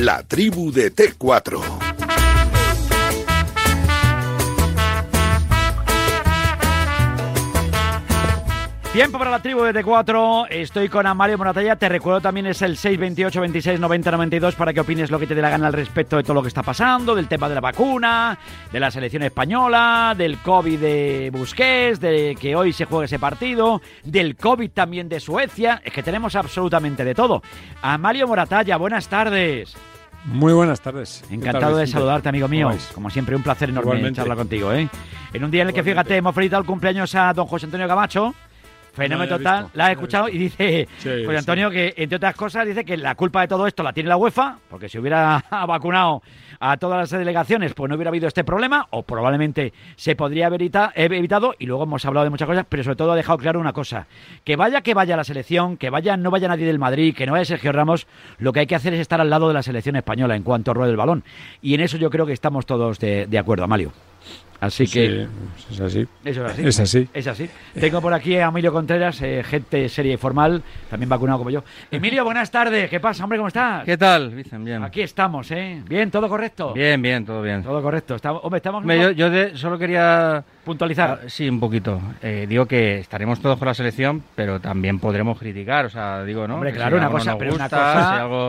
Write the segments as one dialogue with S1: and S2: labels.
S1: La tribu de T4.
S2: Tiempo para la tribu de T4. Estoy con Amario Moratalla. Te recuerdo también es el 628 26 90 92 para que opines lo que te dé la gana al respecto de todo lo que está pasando, del tema de la vacuna, de la selección española, del COVID de Busquets, de que hoy se juegue ese partido, del COVID también de Suecia. Es que tenemos absolutamente de todo. Amario Moratalla, buenas tardes.
S3: Muy buenas tardes.
S2: Encantado de saludarte, amigo mío. Como siempre, un placer enorme
S3: Igualmente.
S2: charlar contigo. ¿eh? En un día en el que,
S3: Igualmente.
S2: fíjate, hemos felicitado el cumpleaños a don José Antonio Camacho. Fenómeno
S3: No
S2: total, la he escuchado y dice,
S3: Sí,
S2: José
S3: sí.
S2: Antonio, que entre otras cosas dice que la culpa de todo esto la tiene la UEFA, porque si hubiera vacunado a todas las delegaciones, pues no hubiera habido este problema, o probablemente se podría haber evita- evitado, y luego hemos hablado de muchas cosas, pero sobre todo ha dejado claro una cosa, que vaya que vaya la selección, que vaya no vaya nadie del Madrid, que no vaya Sergio Ramos, lo que hay que hacer es estar al lado de la selección española en cuanto a rueda del balón. Y en eso yo creo que estamos todos de, de acuerdo, Amalio. Así que...
S3: Sí, es así.
S2: Eso es así.
S3: Es así.
S2: Es así. Tengo por aquí a Emilio Contreras, eh, gente seria y formal, también vacunado como yo. Emilio, buenas tardes. ¿Qué pasa, hombre? ¿Cómo estás?
S4: ¿Qué tal, Vicen? Bien.
S2: Aquí estamos, ¿eh? Bien, todo correcto.
S4: Bien, bien, todo bien.
S2: Todo correcto. Estamos, hombre, estamos
S4: Hombre, yo yo de- solo quería
S2: puntualizar.
S4: Ah, Sí, un poquito. Eh, digo que estaremos todos con la selección, pero también podremos criticar. O sea, digo, ¿no?
S2: Hombre, claro,
S4: si
S2: una
S4: algo no
S2: cosa, pero una cosa-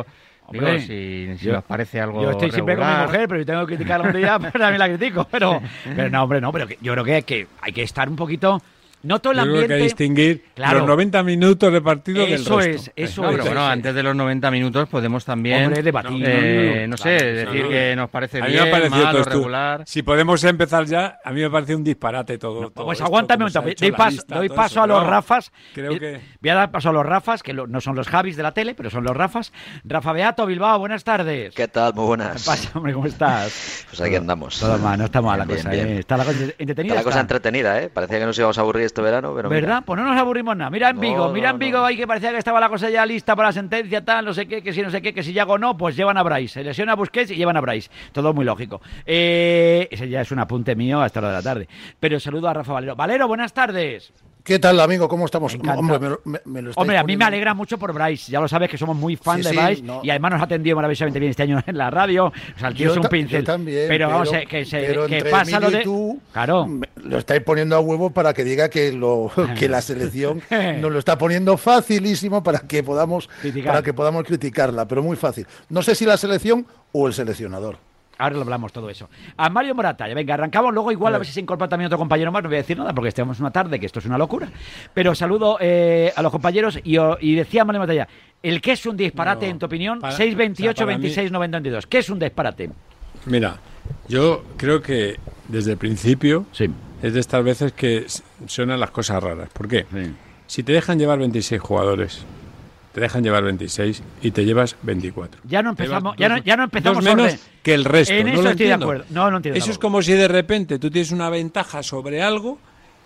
S4: si algo. Digo,
S2: Hombre,
S4: si, si
S2: yo-
S4: os parece algo.
S2: Yo estoy siempre con mi mujer, pero yo tengo que criticar algún día, pero también la critico. Pero, pero no, hombre, no, pero yo creo que, que hay que estar un poquito. No todo el
S3: Yo creo que
S2: ambiente.
S3: hay que distinguir
S2: Claro.
S3: los 90 minutos de partido del
S2: Eso
S3: resto.
S2: es, eso
S4: No,
S2: es.
S4: pero bueno,
S2: eso es.
S4: antes de los 90 minutos podemos también.
S2: Hombre, debatir.
S4: eh, no sé,
S2: Claro,
S4: decir
S3: claro.
S4: que nos parece
S3: A mí
S4: bien,
S3: me ha parecido
S4: mal regular.
S3: Si podemos empezar ya, a mí me parece un disparate todo. todo
S2: Pues
S3: esto,
S2: aguántame un momento. Doy paso,
S3: lista,
S2: doy paso a los Rafas.
S3: Creo
S2: Eh,
S3: que
S2: Voy a dar paso a los Rafas, que no son los Javis de la tele, pero son los Rafas. Rafa Beato, Bilbao, buenas tardes.
S5: ¿Qué tal? Muy
S2: ¿Qué
S5: buenas.
S2: pasa, hombre? ¿Cómo estás?
S5: Pues aquí andamos.
S2: Todo mal, no está mal la
S5: Bien,
S2: cosa,
S5: bien.
S2: ¿eh? Está la cosa entretenida.
S5: Está la cosa entretenida, ¿eh? Parecía que nos íbamos a aburrir este verano, pero mira.
S2: ¿Verdad? Pues no nos aburrimos nada. Mira en
S5: No,
S2: Vigo, mira
S5: no,
S2: en Vigo
S5: no.
S2: ahí que parecía que estaba la cosa ya lista para la sentencia, tal, no sé qué, que si no sé qué, que si Yago no, pues llevan a Bryce. Se lesiona a Busquets y llevan a Bryce. Todo muy lógico. Eh, ese ya es un apunte mío hasta la hora de la tarde. Pero saludo a Rafa Valero. Valero, buenas tardes.
S6: ¿Qué tal, amigo? ¿Cómo estamos? Hombre, me, lo- me- me lo estáis
S2: Hombre, a mí me alegra mucho por Bryce. Ya lo sabes que somos muy fan
S6: Sí,
S2: de
S6: sí,
S2: Bryce
S6: no.
S2: y además nos ha atendido maravillosamente bien este año en la radio. O sea, el tío
S6: Yo
S2: es un pincel.
S6: yo también,
S2: pero, vamos,
S6: pero-
S2: eh, que, se,
S6: pero
S2: que
S6: entre
S2: pasa lo de.
S6: tú,
S2: Claro.
S6: Lo estáis poniendo a huevo para que diga que lo que la selección nos lo está poniendo facilísimo para que podamos
S2: Criticar.
S6: para que podamos criticarla, pero muy fácil. No sé si la selección o el seleccionador.
S2: Ahora lo hablamos todo eso. A Mario Moratalla, venga, arrancamos luego igual a ver si se incorpora también otro compañero más. No voy a decir nada porque estamos una tarde, que esto es una locura. Pero saludo eh, a los compañeros y, y decía Mario Moratalla, ¿el qué es un disparate
S3: No,
S2: en tu opinión?
S3: para-
S2: 628
S3: o sea, para mí-
S2: 26 92. ¿Qué es un disparate?
S3: Mira, yo creo que desde el principio
S2: Sí.
S3: es de estas veces que suenan las cosas raras. ¿Por qué?
S2: Sí.
S3: Si te dejan llevar 26 jugadores, te dejan llevar 26 y te llevas 24.
S2: Ya no empezamos, ya no,
S3: dos-
S2: ya no empezamos
S3: dos menos
S2: orden.
S3: que el resto.
S2: En
S3: ¿no
S2: eso
S3: lo
S2: estoy de
S3: entiendo?
S2: acuerdo. No, no entiendo
S3: Eso es como si de repente tú tienes una ventaja sobre algo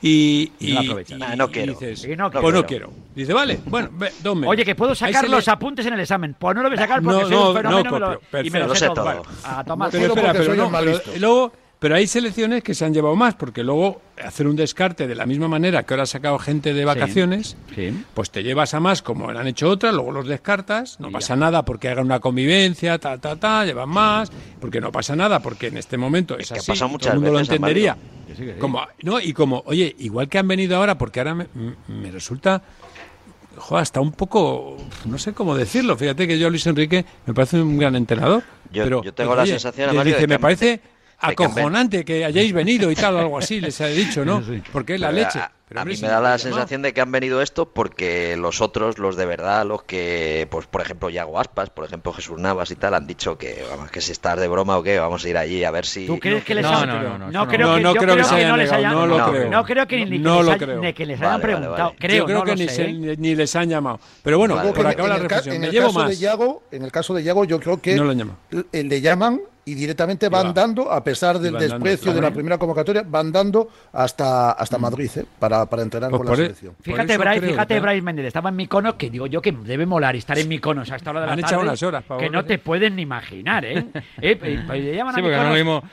S3: y,
S2: Y no
S3: y-
S2: aprovechas.
S3: y-
S5: Ah, no
S3: y
S5: quiero.
S3: dices,
S2: Y no
S3: pues
S2: quiero.
S3: no quiero. Dice, vale, bueno, ve, dos menos.
S2: Oye, que puedo sacar los
S3: le-
S2: apuntes en el examen. Pues no lo voy a sacar porque
S3: No,
S2: soy
S3: no,
S2: un fenómeno
S3: no copio,
S2: y me lo sé
S5: Lo sé
S2: todo.
S5: todo.
S2: A tomar
S3: Pero espera, pero
S6: soy
S3: no, pero
S6: listo.
S3: luego, pero hay selecciones que se han llevado más, porque luego hacer un descarte de la misma manera que ahora ha sacado gente de vacaciones,
S2: Sí.
S3: pues te llevas a más como han hecho otras, luego los descartas, no
S2: Y
S3: pasa nada porque hagan una convivencia, ta, ta, ta, llevan más, porque no pasa nada, porque en este momento es,
S5: Es que
S3: así,
S5: pasado
S3: y todo el mundo
S5: veces,
S3: lo entendería.
S5: Amalio.
S2: Que sí, que sí.
S3: Como, no, y como, oye, igual que han venido ahora, porque ahora me, me resulta, jo, hasta un poco, no sé cómo decirlo, fíjate que yo Luis Enrique me parece un gran entrenador.
S5: Yo-
S3: pero,
S5: yo tengo
S3: pero,
S5: la
S3: oye,
S5: sensación, Mario, de
S3: dice,
S5: que
S3: me parece acojonante que hayáis venido y tal, o algo así, les he dicho, ¿no? Porque es la leche.
S5: A,
S3: Pero,
S5: a
S3: hombre,
S5: mí me da la sensación de que han venido esto porque los otros, los de verdad, los que, pues por ejemplo, Yago Aspas, por ejemplo, Jesús Navas y tal, han dicho que, vamos, que si estás de broma o qué, vamos a ir allí a ver si...
S2: ¿Tú crees que les
S4: No,
S2: han-
S4: no, no, no,
S2: no
S4: eso
S2: creo
S3: no.
S2: que,
S3: No, creo que
S2: les hayan
S3: no
S5: lo
S2: no,
S5: creo.
S2: no creo que ni,
S3: No
S2: que
S3: lo
S2: les, hay-
S3: creo.
S2: ni que les
S5: Vale,
S2: hayan
S5: vale,
S2: preguntado.
S5: vale.
S2: Creo,
S3: Yo creo
S2: no
S3: que ni,
S2: sé,
S3: se-
S2: ¿eh?
S3: ni les han llamado. Pero bueno,
S5: Vale,
S3: por acabar la
S6: en, el ca-
S3: reflexión,
S6: en
S3: me
S6: el
S3: llevo
S6: caso de
S3: más.
S6: Yago, en el caso de Yago, yo creo que le llaman y directamente van
S3: va.
S6: dando, a pesar del desprecio de la primera convocatoria, van dando hasta, hasta Madrid ¿eh? para, para entrenar
S3: Pues
S6: con
S3: por
S6: la
S3: e-
S6: selección.
S3: Por
S2: Fíjate, Bryce,
S3: creo,
S2: fíjate,
S3: claro.
S2: Bryce Méndez, estaba en Miconos, que digo yo que debe molar estar en Miconos a esta hora de la
S3: Han
S2: tarde.
S3: echado unas horas para
S2: que no
S3: volver.
S2: te pueden ni imaginar, ¿eh? Eh, eh, pues llaman a
S4: Sí, porque no lo mismo.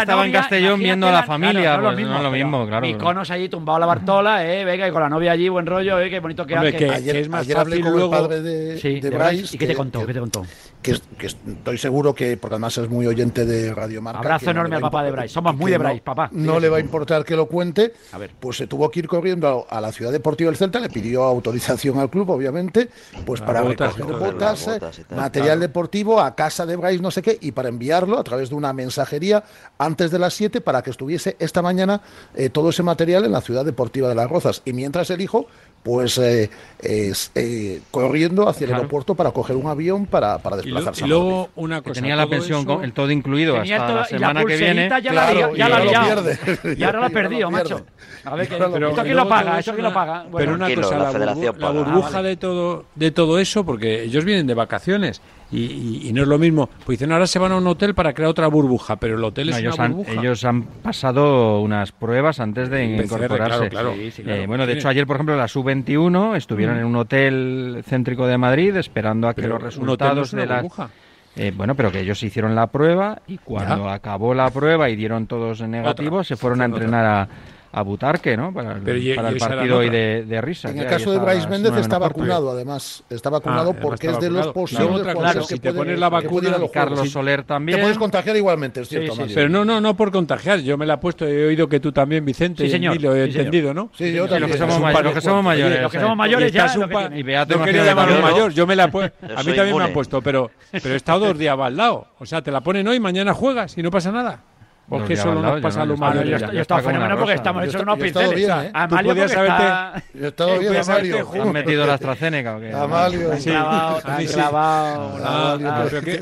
S4: estaba en Castellón viendo a la familia,
S2: claro,
S4: pues no es lo mismo, claro.
S2: Miconos allí tumbado a la Bartola, eh, venga, y con la novia allí, buen rollo, eh, qué bonito que
S3: Hombre,
S2: que-
S3: que-
S6: Ayer,
S3: es más
S6: ayer hablé
S3: fácil
S6: con
S3: luego-
S6: el padre de,
S2: Sí,
S6: de
S2: de
S6: Bryce.
S2: Bryce. ¿Y qué te contó? ¿Qué te contó?
S6: que, es- que estoy seguro que, porque además es muy oyente de Radio Marca.
S2: Abrazo
S6: no
S2: enorme al papá de Bryce. Somos muy de
S6: no-
S2: Bryce, papá.
S6: No le va a importar que lo cuente.
S2: A ver.
S6: Pues se tuvo que ir corriendo a, la ciudad deportiva del Celta, le pidió autorización al club, obviamente, pues
S3: Las
S6: para
S3: botas,
S6: recoger botas, eh,
S5: botas y tal,
S6: material
S5: claro.
S6: deportivo a casa de Bryce, no sé qué, y para enviarlo a través de una mensajería antes de las 7 para que estuviese esta mañana eh, todo ese material en la ciudad deportiva de Las Rozas. Y mientras el hijo, pues eh, eh, corriendo hacia el aeropuerto para coger un avión para, para
S3: Y, lo-
S6: desplazarse.
S3: y
S6: a
S3: luego una
S4: Que
S3: cosa.
S4: tenía la pensión,
S3: eso-
S4: con el todo incluido hasta
S2: todo-
S4: la
S2: y la
S4: semana que viene.
S2: ya la
S6: Claro,
S2: liado-
S6: y
S2: ya la liado.
S6: pierde.
S2: Y ahora lo ha
S6: Y ahora
S2: perdido, macho.
S6: pierde.
S2: A ver, que-
S6: Ahora lo
S2: ¿esto quién lo paga?
S3: todo
S2: ¿Esto
S3: eso
S2: quién lo
S3: la-
S2: paga? Bueno,
S3: pero una cosa,
S5: la
S3: la, burbu- la burbuja
S2: Ah, vale.
S3: de todo de todo eso, porque ellos vienen de vacaciones y, y- y no es lo mismo. Pues dicen, ahora se van a un hotel para crear otra burbuja, pero el hotel
S4: No,
S3: es
S4: ellos,
S3: una
S4: han,
S3: burbuja.
S4: ellos han pasado unas pruebas antes de
S3: PCR,
S4: incorporarse.
S3: claro, claro.
S2: Sí, sí, claro.
S4: Eh, bueno, de
S3: Sí.
S4: hecho, ayer, por ejemplo, la sub-21 estuvieron en un hotel céntrico de Madrid esperando a que los
S3: un hotel no es
S4: resultados
S3: una
S4: de
S3: burbuja.
S4: Eh, bueno, pero que ellos hicieron la prueba y cuando
S3: Ya.
S4: acabó la prueba y dieron todos negativos, se fueron a entrenar a, a Butarque, ¿no? Para el,
S3: Pero y-
S4: para
S3: y
S4: el partido hoy de, de risas.
S6: En el
S4: ya,
S6: caso de Bryce Méndez está vacunado, además. Está vacunado
S3: Ah,
S6: porque
S3: está
S6: es de los
S3: vacunado.
S6: posibles
S3: otra cosa,
S6: jugadores
S3: si
S6: que
S3: te pones la vacuna,
S6: los
S4: Carlos
S6: juegos.
S4: Soler también.
S6: Te puedes contagiar igualmente, es
S2: Sí,
S6: cierto,
S2: sí,
S6: Mario.
S3: Pero no, no, no por contagiar. Yo me la he puesto, he oído que tú también, Vicente,
S2: Sí, señor.
S3: y lo he
S2: Sí, señor.
S3: entendido, ¿no?
S6: Sí, yo
S4: Sí,
S6: también.
S4: los que somos,
S3: un
S4: may-
S3: par
S4: los
S3: de
S4: que somos mayores.
S2: Los que somos mayores ya.
S4: Y Beato,
S3: no quería llamarlo
S5: yo-
S3: mayor, yo me la he puesto.
S5: Yo
S3: A mí también me han puesto, pero, pero he estado dos días al lado. O sea, te la ponen hoy, mañana juegas y no pasa nada. O es
S4: Dos
S3: que solo nos pasa
S4: no-
S3: a los
S4: yo
S2: yo,
S3: mayores.
S2: estoy-
S4: ya
S2: yo estaba
S4: está
S2: fenomenal porque estamos hechos unos pinceles.
S6: bien, ¿eh?
S2: A
S3: Tú
S2: Mario
S3: podías haberte-
S2: está...
S6: Yo he estado
S3: Eh,
S6: bien,
S3: haberte
S4: ¿Han metido la AstraZeneca o qué?
S6: Amalio.
S2: Han clavado, han
S3: sí,
S2: clavado.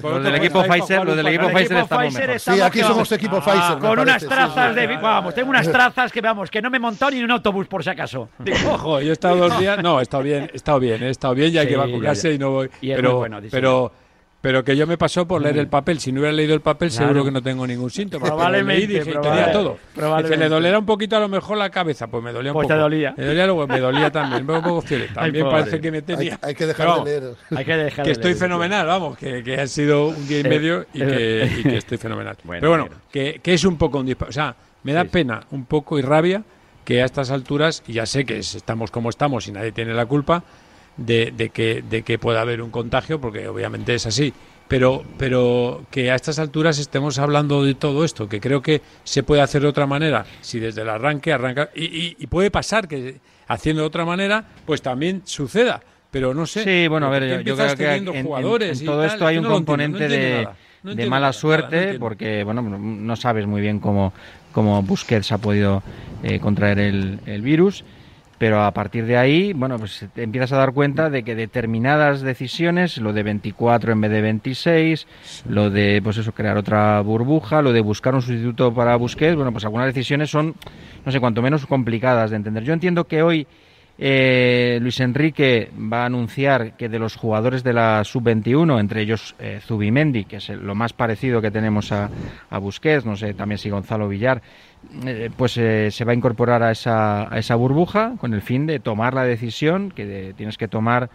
S4: Los del equipo Pfizer,
S3: un
S4: del equipo Pfizer
S2: Pfizer
S4: mejor.
S2: estamos
S6: Sí, aquí somos equipo
S2: Ah,
S6: Pfizer.
S2: Con unas trazas de... Vamos, tengo unas trazas que vamos, que no me he montado ni en un autobús por si acaso.
S3: Ojo, yo he estado dos días. No, he estado bien, he estado bien, he estado bien y hay que vacunarse
S2: ya, ya.
S3: y no voy.
S2: Y es
S3: pero. Pero, que yo me pasó por leer el papel. Si no hubiera leído el papel,
S2: Claro.
S3: seguro que no tengo ningún síntoma. pero
S2: Probablemente,
S3: leí y dije,
S2: probable-
S3: tenía todo.
S2: probablemente.
S3: Dice, le dolerá un poquito a lo mejor la cabeza. Pues me dolía un
S2: Pues
S3: poco.
S2: te dolía.
S3: Me dolía, luego, me dolía también. Un poco fiebre. También parece que me
S6: Hay,
S3: tenía.
S6: hay que dejar
S3: Pero
S6: de leer.
S2: Hay que dejar
S3: que
S2: de
S3: estoy
S2: leer.
S3: fenomenal, vamos, que, que ha sido un día y medio y que, y que estoy fenomenal.
S2: Bueno,
S3: Pero bueno, que, que es un poco un dispa- O sea, me da
S2: sí.
S3: pena un poco y rabia que a estas alturas, y ya sé que es- estamos como estamos y nadie tiene la culpa, de, de que, de que pueda haber un contagio, porque obviamente es así. Pero, pero que a estas alturas estemos hablando de todo esto, que creo que se puede hacer de otra manera, si desde el arranque arranca, y, y- y puede pasar que haciendo de otra manera, pues también suceda. Pero no sé.
S4: Sí, bueno, a ver, yo, creo que en, todo
S3: tal,
S4: esto
S3: es
S4: hay un
S3: no lo entiendo,
S4: componente
S3: no entiendo
S4: de,
S3: no
S4: de mala
S3: nada,
S4: suerte,
S3: nada, no entiendo.
S4: porque bueno, no- no sabes muy bien cómo, cómo Busquets ha podido eh, contraer el, el virus, pero a partir de ahí, bueno, pues te empiezas a dar cuenta de que determinadas decisiones, lo de 24 en vez de 26, lo de, pues eso, crear otra burbuja, lo de buscar un sustituto para Busquets, bueno, pues algunas decisiones son, no sé, cuanto menos complicadas de entender. Yo entiendo que hoy eh, Luis Enrique va a anunciar que de los jugadores de la sub-21, entre ellos eh, Zubimendi, que es lo más parecido que tenemos a, a Busquets, no sé también si Gonzalo Villar, eh, pues eh, se va a incorporar a esa, a esa burbuja con el fin de tomar la decisión que de- tienes que tomar.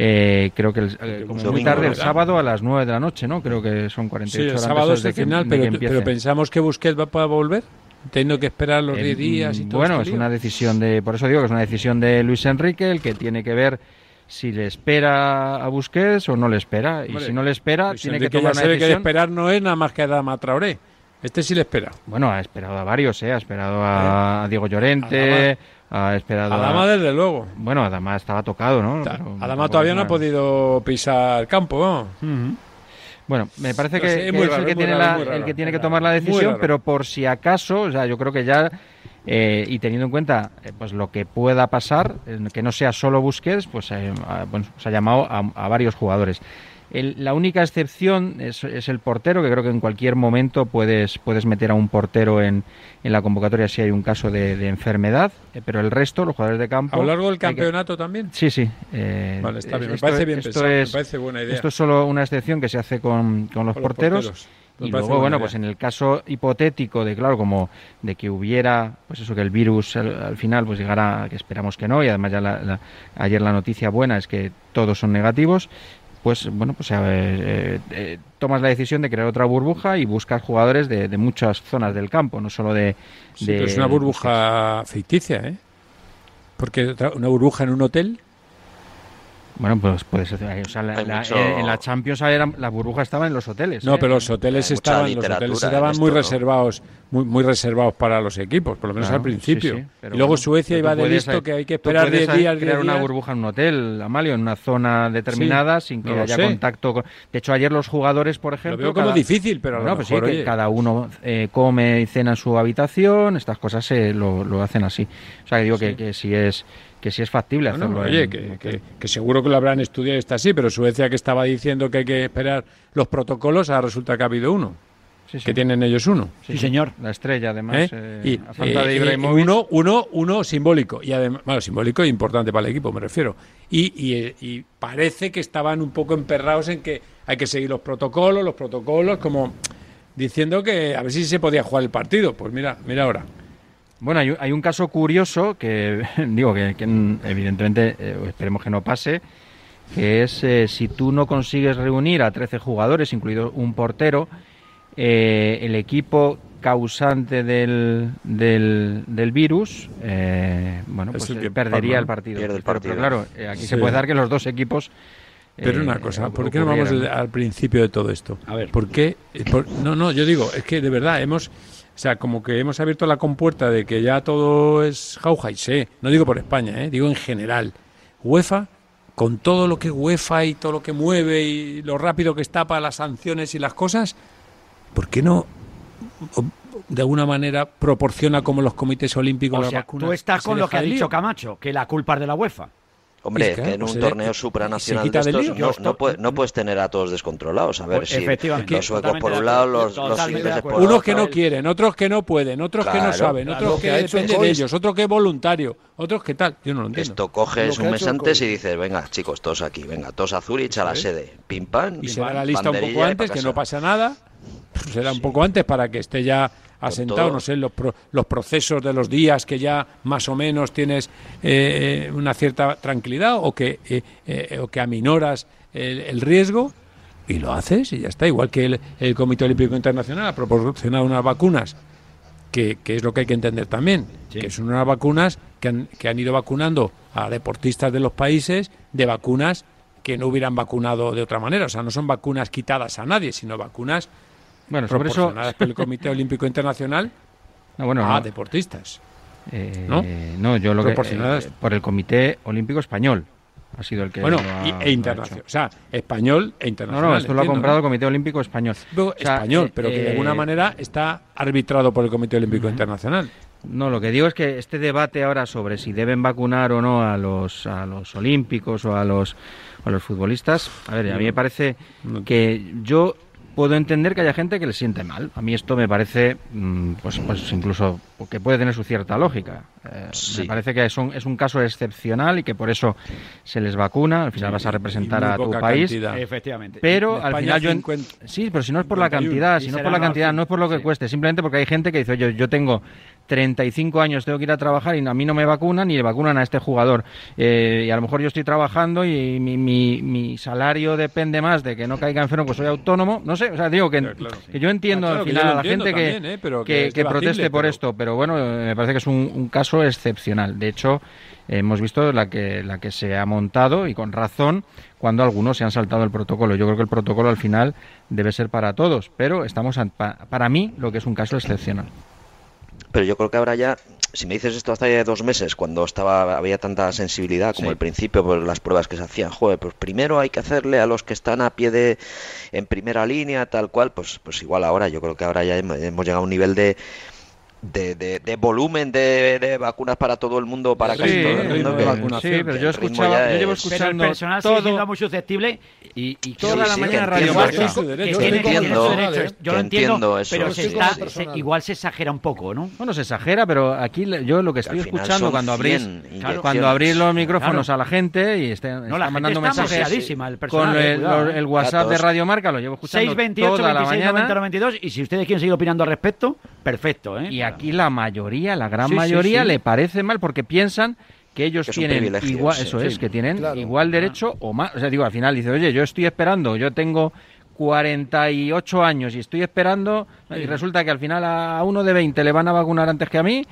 S4: eh, creo que el- como muy tarde el sábado a las 9 de la noche, ¿no? Creo que son
S3: Sí,
S4: 48
S3: el
S4: horas
S3: sábado es el final,
S4: de
S3: pero, pero pensamos que Busquets va a poder volver, teniendo que esperar los
S4: Eh,
S3: 10 días y todo
S4: Bueno,
S3: este
S4: es una decisión de, por eso digo que es una decisión de Luis Enrique, el que tiene que ver si le espera a Busquets o no le espera. Y si no le espera,
S3: Luis
S4: tiene que tomar
S3: ya
S4: una
S3: que esperar no es nada más que a Dama Traoré. Este sí le espera.
S4: Bueno, ha esperado a varios, ¿eh? Ha esperado a, a Diego Llorente, ha esperado
S3: A Dama, desde luego.
S4: Bueno, Adama estaba tocado, ¿no? Pero
S3: Adama todavía no ha podido pisar campo. ¿no?
S4: Bueno, me parece que,
S3: es
S4: que el que tiene,
S3: raro,
S4: la-
S3: muy raro,
S4: el que tiene tomar la decisión, pero por si acaso, o sea, yo creo que ya, eh, y teniendo en cuenta eh, pues lo que pueda pasar, eh, que no sea solo Busquets, pues eh, bueno, se ha llamado a, a varios jugadores. El- la única excepción es, es el portero, que creo que en cualquier momento puedes, puedes meter a un portero en, en la convocatoria si hay un caso de, de enfermedad, eh, pero el resto, los jugadores de campo...
S3: A lo largo del
S4: que-
S3: campeonato también.
S4: Sí, sí. eh,
S3: Vale, está bien. Me
S4: esto-
S3: parece bien
S4: esto
S3: pensado, me
S4: es-
S3: parece buena idea.
S4: Esto es solo una excepción que se hace con, con los
S3: Con los
S4: porteros.
S3: Me
S4: Y luego, bueno,
S3: idea.
S4: pues en el caso hipotético de, claro, como de que hubiera, pues eso, que el virus al, al final pues llegara, que esperamos que no, y además ya la- la- ayer la noticia buena es que todos son negativos, pues bueno, pues eh, eh, eh, tomas la decisión de crear otra burbuja y buscas jugadores de, de muchas zonas del campo, no solo de...
S3: Sí,
S4: de-
S3: pero es una burbuja ficticia, ¿eh? Porque una burbuja en un hotel.
S4: Bueno, pues puede ser. o sea, la-
S5: Hay
S4: la-
S5: mucho-
S4: en la Champions era- la burbuja estaba en los hoteles.
S3: No,
S4: ¿eh?
S3: pero los hoteles
S5: Hay
S3: estaban, los hoteles estaban
S5: esto,
S3: muy
S5: ¿no?
S3: reservados, muy, muy reservados para los equipos, por lo menos
S4: Claro,
S3: al principio.
S4: sí, sí, pero
S3: y luego
S4: bueno,
S3: Suecia iba de
S4: puedes,
S3: listo
S4: eh,
S3: que hay que esperar
S4: puedes
S3: 10 días, 10
S4: crear una
S3: días.
S4: burbuja en un hotel, Amalio, en una zona determinada, sin que
S3: no lo
S4: haya
S3: sé.
S4: contacto. Con... De hecho, ayer los jugadores, por
S3: Lo
S4: ejemplo.
S3: veo como
S4: cada-
S3: difícil, pero a lo
S4: pues sí,
S3: mejor,
S4: que cada uno eh, come y cena en su habitación, estas cosas se lo, lo hacen así. O sea, que digo que, que si es que si es factible
S3: Bueno,
S4: hacerlo.
S3: oye,
S4: en-
S3: que, seguro que lo habrán estudiado y está así, pero Suecia que estaba diciendo que hay que esperar los protocolos, ahora resulta que ha habido uno,
S4: Sí, sí.
S3: que tienen ellos uno.
S2: Sí, señor.
S4: La estrella, además.
S3: ¿eh?
S4: eh,
S3: y
S4: a falta de
S3: eh,
S4: Ibrahimovic.
S3: uno, uno, uno simbólico y además, bueno, simbólico e importante para el equipo, me refiero. Y, y, y parece que estaban un poco emperrados en que hay que seguir los protocolos, los protocolos, como diciendo que a ver si se podía jugar el partido. Pues mira, mira ahora.
S4: Bueno, hay, un- hay un caso curioso que digo que, que, mm, evidentemente eh, esperemos que no pase, que es eh, si tú no consigues reunir a 13 jugadores, incluido un portero, eh, el equipo causante del, del, del virus, eh, bueno,
S3: Es
S4: pues
S3: el
S4: perdería el partido.
S5: pierde el
S4: Pero- pero
S5: partido.
S4: claro, eh, aquí
S3: Sí.
S4: se puede dar que los dos equipos.
S3: Pero una cosa, ¿por qué no vamos al, principio de todo esto?
S2: A ver.
S3: ¿Por qué? Por- no, no, yo digo, es que de verdad hemos, o sea, como que hemos abierto la compuerta de que ya todo es jauja y sé, no digo por España, ¿eh? digo en general. UEFA, con todo lo que UEFA y todo lo que mueve y lo rápido que está para las sanciones y las cosas, ¿por qué no de alguna manera proporciona como los comités olímpicos
S2: O
S3: las
S2: sea,
S3: vacunas?
S2: tú estás con lo que ha dicho? Camacho, que la culpa es de la UEFA.
S5: Hombre,
S3: Es que,
S5: que en
S3: pues,
S5: un torneo supranacional de estos no,
S2: Yo
S5: no,
S2: esto-
S5: puede- no puedes tener a todos descontrolados. A ver
S2: Pues,
S5: si
S2: efectivamente,
S5: los suecos por un lado, los, ingleses por
S3: Unos
S5: otro.
S3: que no quieren, otros que no pueden, otros que no saben,
S6: Claro,
S3: otros que,
S6: que ha hecho
S3: depende de ellos, otro que es voluntario, otros que tal. Yo no lo entiendo.
S5: Esto coges un mes antes y dices, venga, chicos, todos aquí, venga, todos a Zurich, a la sede, pim pam,
S3: y se da la lista un poco antes, que no pasa nada. Se da un poco antes para que esté ya asentado, no sé, los, pro- los procesos de los días que ya más o menos tienes eh, una cierta tranquilidad o que, eh, eh, o que aminoras el, el riesgo y lo haces y ya está. Igual que el, el Comité Olímpico Internacional ha proporcionado unas vacunas que, que es lo que hay que entender también,
S2: Sí.
S3: que son unas vacunas que han, que han ido vacunando a deportistas de los países de vacunas que no hubieran vacunado de otra manera. O sea, no son vacunas quitadas a nadie, sino vacunas
S4: Bueno, sobre eso.
S3: por el Comité Olímpico Internacional
S4: no, bueno,
S3: a
S4: no,
S3: deportistas.
S4: eh,
S3: ¿no?
S4: no, yo lo que.
S3: Proporcionadas.
S4: eh, por el Comité Olímpico Español. Ha sido el que.
S3: Bueno,
S4: ha-
S3: e internacional. O sea, español e
S4: No,
S3: internacional.
S4: no, esto lo ha comprado
S3: ¿no?
S4: el Comité Olímpico Español.
S3: Digo
S4: O sea,
S3: español,
S4: eh,
S3: pero que de
S4: eh,
S3: alguna manera está arbitrado por el Comité Olímpico Internacional.
S4: No, lo que digo es que este debate ahora sobre si deben vacunar o no a los a los olímpicos o a los a los futbolistas, a ver, a mí me parece
S3: No.
S4: que yo puedo entender que haya gente que le siente mal. A mí esto me parece, mm, pues, pues incluso que puede tener su cierta lógica. Eh,
S5: Sí.
S4: Me parece que es un, es un caso excepcional y que por eso se les vacuna. Al final vas a representar a tu país.
S3: cantidad.
S2: Efectivamente.
S4: Pero al final yo... en-
S3: 50.
S4: Sí, pero si no es por la
S3: 51.
S4: cantidad, si no es por la cantidad, no es por lo que
S2: sí.
S4: cueste, simplemente porque hay gente que dice, oye, yo tengo 35 años, tengo que ir a trabajar y a mí no me vacunan ni le vacunan a este jugador. Eh, y a lo mejor yo estoy trabajando y mi, mi, mi salario depende más de que no caiga enfermo, pues soy autónomo. No sé, o sea, digo que,
S3: Ya, claro.
S4: que yo entiendo
S3: claro,
S4: al final a la gente que,
S3: ¿eh? Pero que
S4: proteste por esto, pero bueno, me parece que es un, un caso excepcional. De hecho, hemos visto la que, la que se ha montado y con razón cuando algunos se han saltado el protocolo. Yo creo que el protocolo al final debe ser para todos, pero estamos an- pa- para mí lo que es un caso excepcional.
S5: Pero yo creo que ahora ya, si me dices esto hace dos meses, cuando estaba había tanta sensibilidad como
S4: Sí.
S5: al principio por las pruebas que se hacían, joder, pues primero hay que hacerle a los que están a pie de en primera línea, tal cual, pues pues igual ahora, yo creo que ahora ya hemos llegado a un nivel de de, de, de volumen de, de vacunas para todo el mundo, para
S3: Sí,
S5: casi todo el mundo. que-
S3: vacunación.
S4: Sí, pero yo escuchaba, yo llevo
S5: es-
S2: Pero el
S4: escuchando
S2: siendo
S4: todo,
S2: muy susceptible y, y
S4: toda
S5: Sí,
S4: la
S5: sí,
S4: mañana
S5: que
S4: Radio Marca.
S3: es su derecho.
S2: que
S5: Yo
S2: tiene,
S5: entiendo,
S2: tiene derecho. Yo lo entiendo,
S5: entiendo eso.
S2: pero se está, se- igual se exagera un poco, ¿no?
S4: Bueno, se exagera, pero aquí yo lo que estoy escuchando cuando abrís
S5: 100
S2: claro,
S4: cuando abrís los micrófonos
S2: Claro.
S4: a la gente y está,
S2: No,
S4: está
S2: la gente
S4: mandando
S2: está
S4: mensajes
S2: el personal,
S4: con
S2: eh,
S4: el,
S2: cuidado,
S4: lo-
S2: eh.
S4: el WhatsApp de Radio Marca, lo llevo escuchando
S2: 628
S4: toda la
S2: 26 90
S4: mañana.
S2: 92 y si ustedes quieren seguir opinando al respecto, perfecto, ¿eh?
S4: Aquí la mayoría, la gran
S2: Sí,
S4: mayoría,
S2: sí.
S4: le parece mal porque piensan que ellos
S5: Que
S4: tienen igual,
S5: sí.
S4: eso es,
S2: Sí.
S4: que tienen
S6: Claro.
S4: igual derecho o más. O sea, digo, al final dice, oye, yo estoy esperando, yo tengo 48 años y estoy esperando y resulta que al final a uno de 20 le van a vacunar antes que a mí.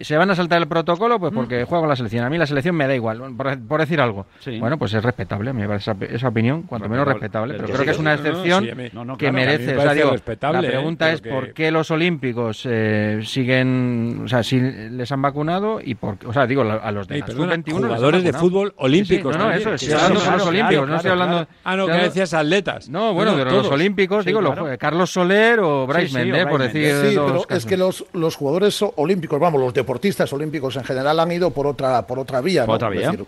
S4: ¿Se van a saltar el protocolo? Pues porque juego con la selección. A mí la selección me da igual, por, por decir algo.
S2: Sí.
S4: Bueno, pues es respetable, me parece esa, esa opinión, cuanto menos
S2: Respetable.
S4: Pero
S2: Sí,
S4: creo que es una
S3: no, no,
S4: excepción
S3: sí,
S2: No,
S4: que
S3: me
S4: merece. O sea,
S3: parece
S4: digo,
S3: respetable,
S4: la
S3: ¿eh?
S4: pregunta es
S3: que-
S4: por qué los olímpicos eh, siguen, o sea, si les han vacunado y por, o sea, digo, a los de
S3: Ey, perdona,
S4: sub-21 les han
S3: jugadores de fútbol
S4: Sí, sí,
S3: olímpicos.
S4: no, no,
S3: también,
S4: eso, estoy hablando de los
S2: claro,
S4: olímpicos, no estoy hablando...
S3: Ah, no, que decías atletas.
S4: No, bueno,
S3: No,
S4: de los olímpicos, digo, Carlos Soler o Bryce Méndez, por decir
S6: Sí, pero es que los, los jugadores olímpicos, vamos, los deportistas olímpicos en general han ido por otra por otra vía.
S2: Por
S6: ¿no?
S2: otra
S6: Es
S2: vía.
S6: decir,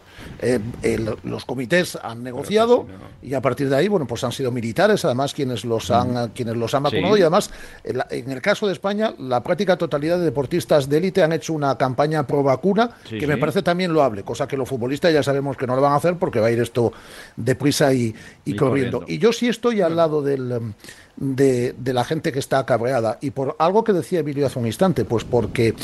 S6: eh, los comités han negociado y a partir de ahí, bueno, pues han sido militares, además quienes los han quienes los han vacunado
S2: Sí.
S6: y además en, la- en el caso de España la práctica totalidad de deportistas de élite han hecho una campaña pro vacuna
S2: Sí,
S6: que me parece también loable, cosa que los futbolistas ya sabemos que no lo van a hacer porque va a ir esto deprisa y, y
S2: Y
S6: corriendo.
S2: corriendo.
S6: Y yo sí estoy al lado del, de, de la gente que está cabreada. Y por algo que decía Emilio hace un instante, pues porque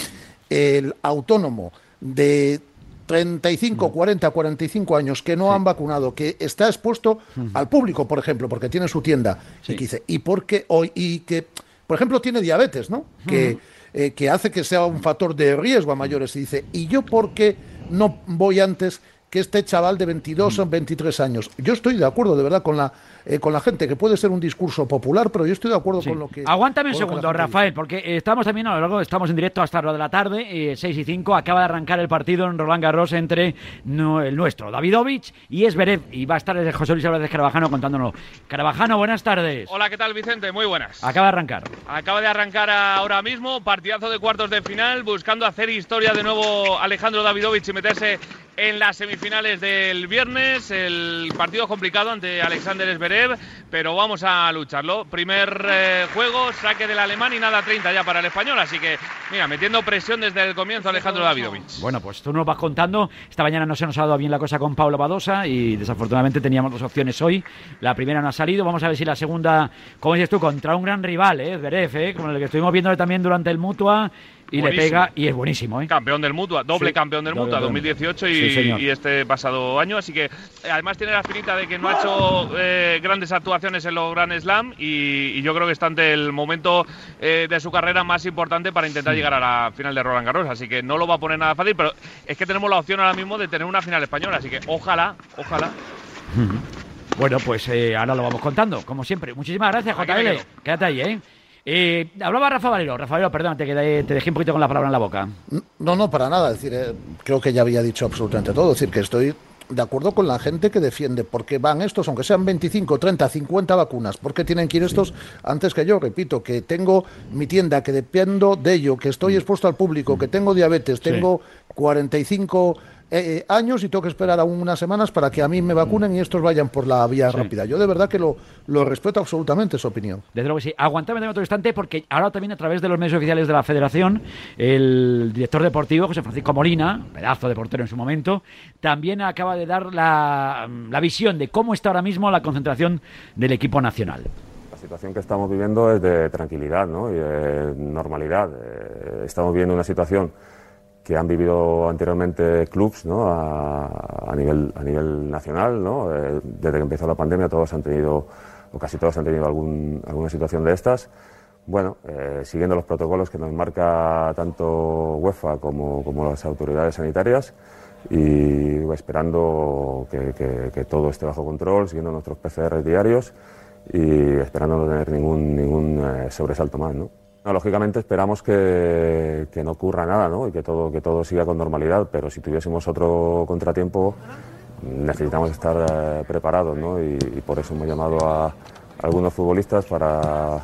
S6: el autónomo de 35, 40, 45 años que no han vacunado, que está expuesto al público, por ejemplo, porque tiene su tienda, y que dice, y porque hoy, y que, por ejemplo, tiene diabetes, ¿no? Que, eh, que hace que sea un factor de riesgo a mayores, y dice, ¿y yo por qué no voy antes que este chaval de 22 o 23 años? Yo estoy de acuerdo, de verdad, con la, eh, con la gente, que puede ser un discurso popular, pero yo estoy de acuerdo
S2: Sí.
S6: con lo que...
S2: Aguántame un segundo,
S6: dice.
S2: Rafael, porque eh, estamos también a lo largo, estamos en directo hasta la hora de la tarde, eh, 6 y 5, acaba de arrancar el partido en Roland Garros entre nu- el nuestro, Davidovich y Esberev, y va a estar el José Luis Álvarez Carabajano contándolo. Carabajano, buenas tardes.
S7: Hola, ¿qué tal Vicente? Muy buenas.
S2: Acaba de arrancar.
S7: Acaba de arrancar ahora mismo, partidazo de cuartos de final, buscando hacer historia de nuevo Alejandro Davidovich y meterse en las semifinales del viernes. El partido complicado ante Alexander Pero vamos a lucharlo. Primer eh, juego, saque del alemán y nada 30 ya para el español, así que mira, metiendo presión desde el comienzo Alejandro Davidovich.
S2: Bueno, pues tú nos vas contando. Esta mañana no se nos ha dado bien la cosa con Pablo Badosa y desafortunadamente teníamos dos opciones hoy. La primera no ha salido. Vamos a ver si la segunda, como dices tú, contra un gran rival, ¿eh? Zverev, ¿eh? Como el que estuvimos viendo también durante el Mutua y
S7: Buenísimo.
S2: le pega y es buenísimo, ¿eh?
S7: Campeón del Mutua, doble
S2: Sí,
S7: campeón del
S2: doble
S7: Mutua,
S2: campeón.
S7: 2018 y,
S2: Sí,
S7: y este pasado año. Así que eh, además tiene la finita de que no ha hecho eh, grandes actuaciones en los Grand Slam y, y yo creo que está ante el momento eh, de su carrera más importante para intentar llegar a la final de Roland Garros. Así que no lo va a poner nada fácil, pero es que tenemos la opción ahora mismo de tener una final española. Así que ojalá, ojalá.
S2: Bueno, pues eh, ahora lo vamos contando, como siempre. Muchísimas gracias, JL. Quédate ahí, ¿eh? Eh, hablaba Rafa Valero. Rafa Valero, perdón, te, quedé- te dejé un poquito con la palabra en la boca.
S6: No, no, para nada. Es decir, eh, creo que ya había dicho absolutamente todo. Es decir, que estoy de acuerdo con la gente que defiende por qué van estos, aunque sean 25, 30, 50 vacunas, por qué tienen que ir estos antes que yo. Repito, que tengo mi tienda, que dependo de ello, que estoy expuesto al público, que tengo diabetes, tengo 45 eh, eh, años y tengo que esperar aún unas semanas para que a mí me vacunen y estos vayan por la vía rápida. Yo de verdad que lo, lo respeto absolutamente esa opinión.
S2: Desde luego que sí. Aguantame también otro instante porque ahora también a través de los medios oficiales de la Federación, el director deportivo, José Francisco Molina, pedazo de portero en su momento, también acaba de dar la, la visión de cómo está ahora mismo la concentración del equipo nacional.
S8: La situación que estamos viviendo es de tranquilidad ¿no? y de normalidad. Eh, estamos viviendo una situación que han vivido anteriormente clubs ¿no? a, nivel, a nivel nacional. ¿no? Eh, desde que empezó la pandemia todos han tenido, o casi todos han tenido algún, alguna situación de estas. Bueno, eh, siguiendo los protocolos que nos marca tanto UEFA como, como las autoridades sanitarias y esperando que todo esté bajo control, siguiendo nuestros PCR diarios y esperando no tener ningún, ningún eh, sobresalto más. ¿no? Lógicamente esperamos que, que no ocurra nada ¿no? y que todo, que todo siga con normalidad, pero si tuviésemos otro contratiempo necesitamos estar eh, preparados ¿no? y, por eso hemos llamado a algunos futbolistas para,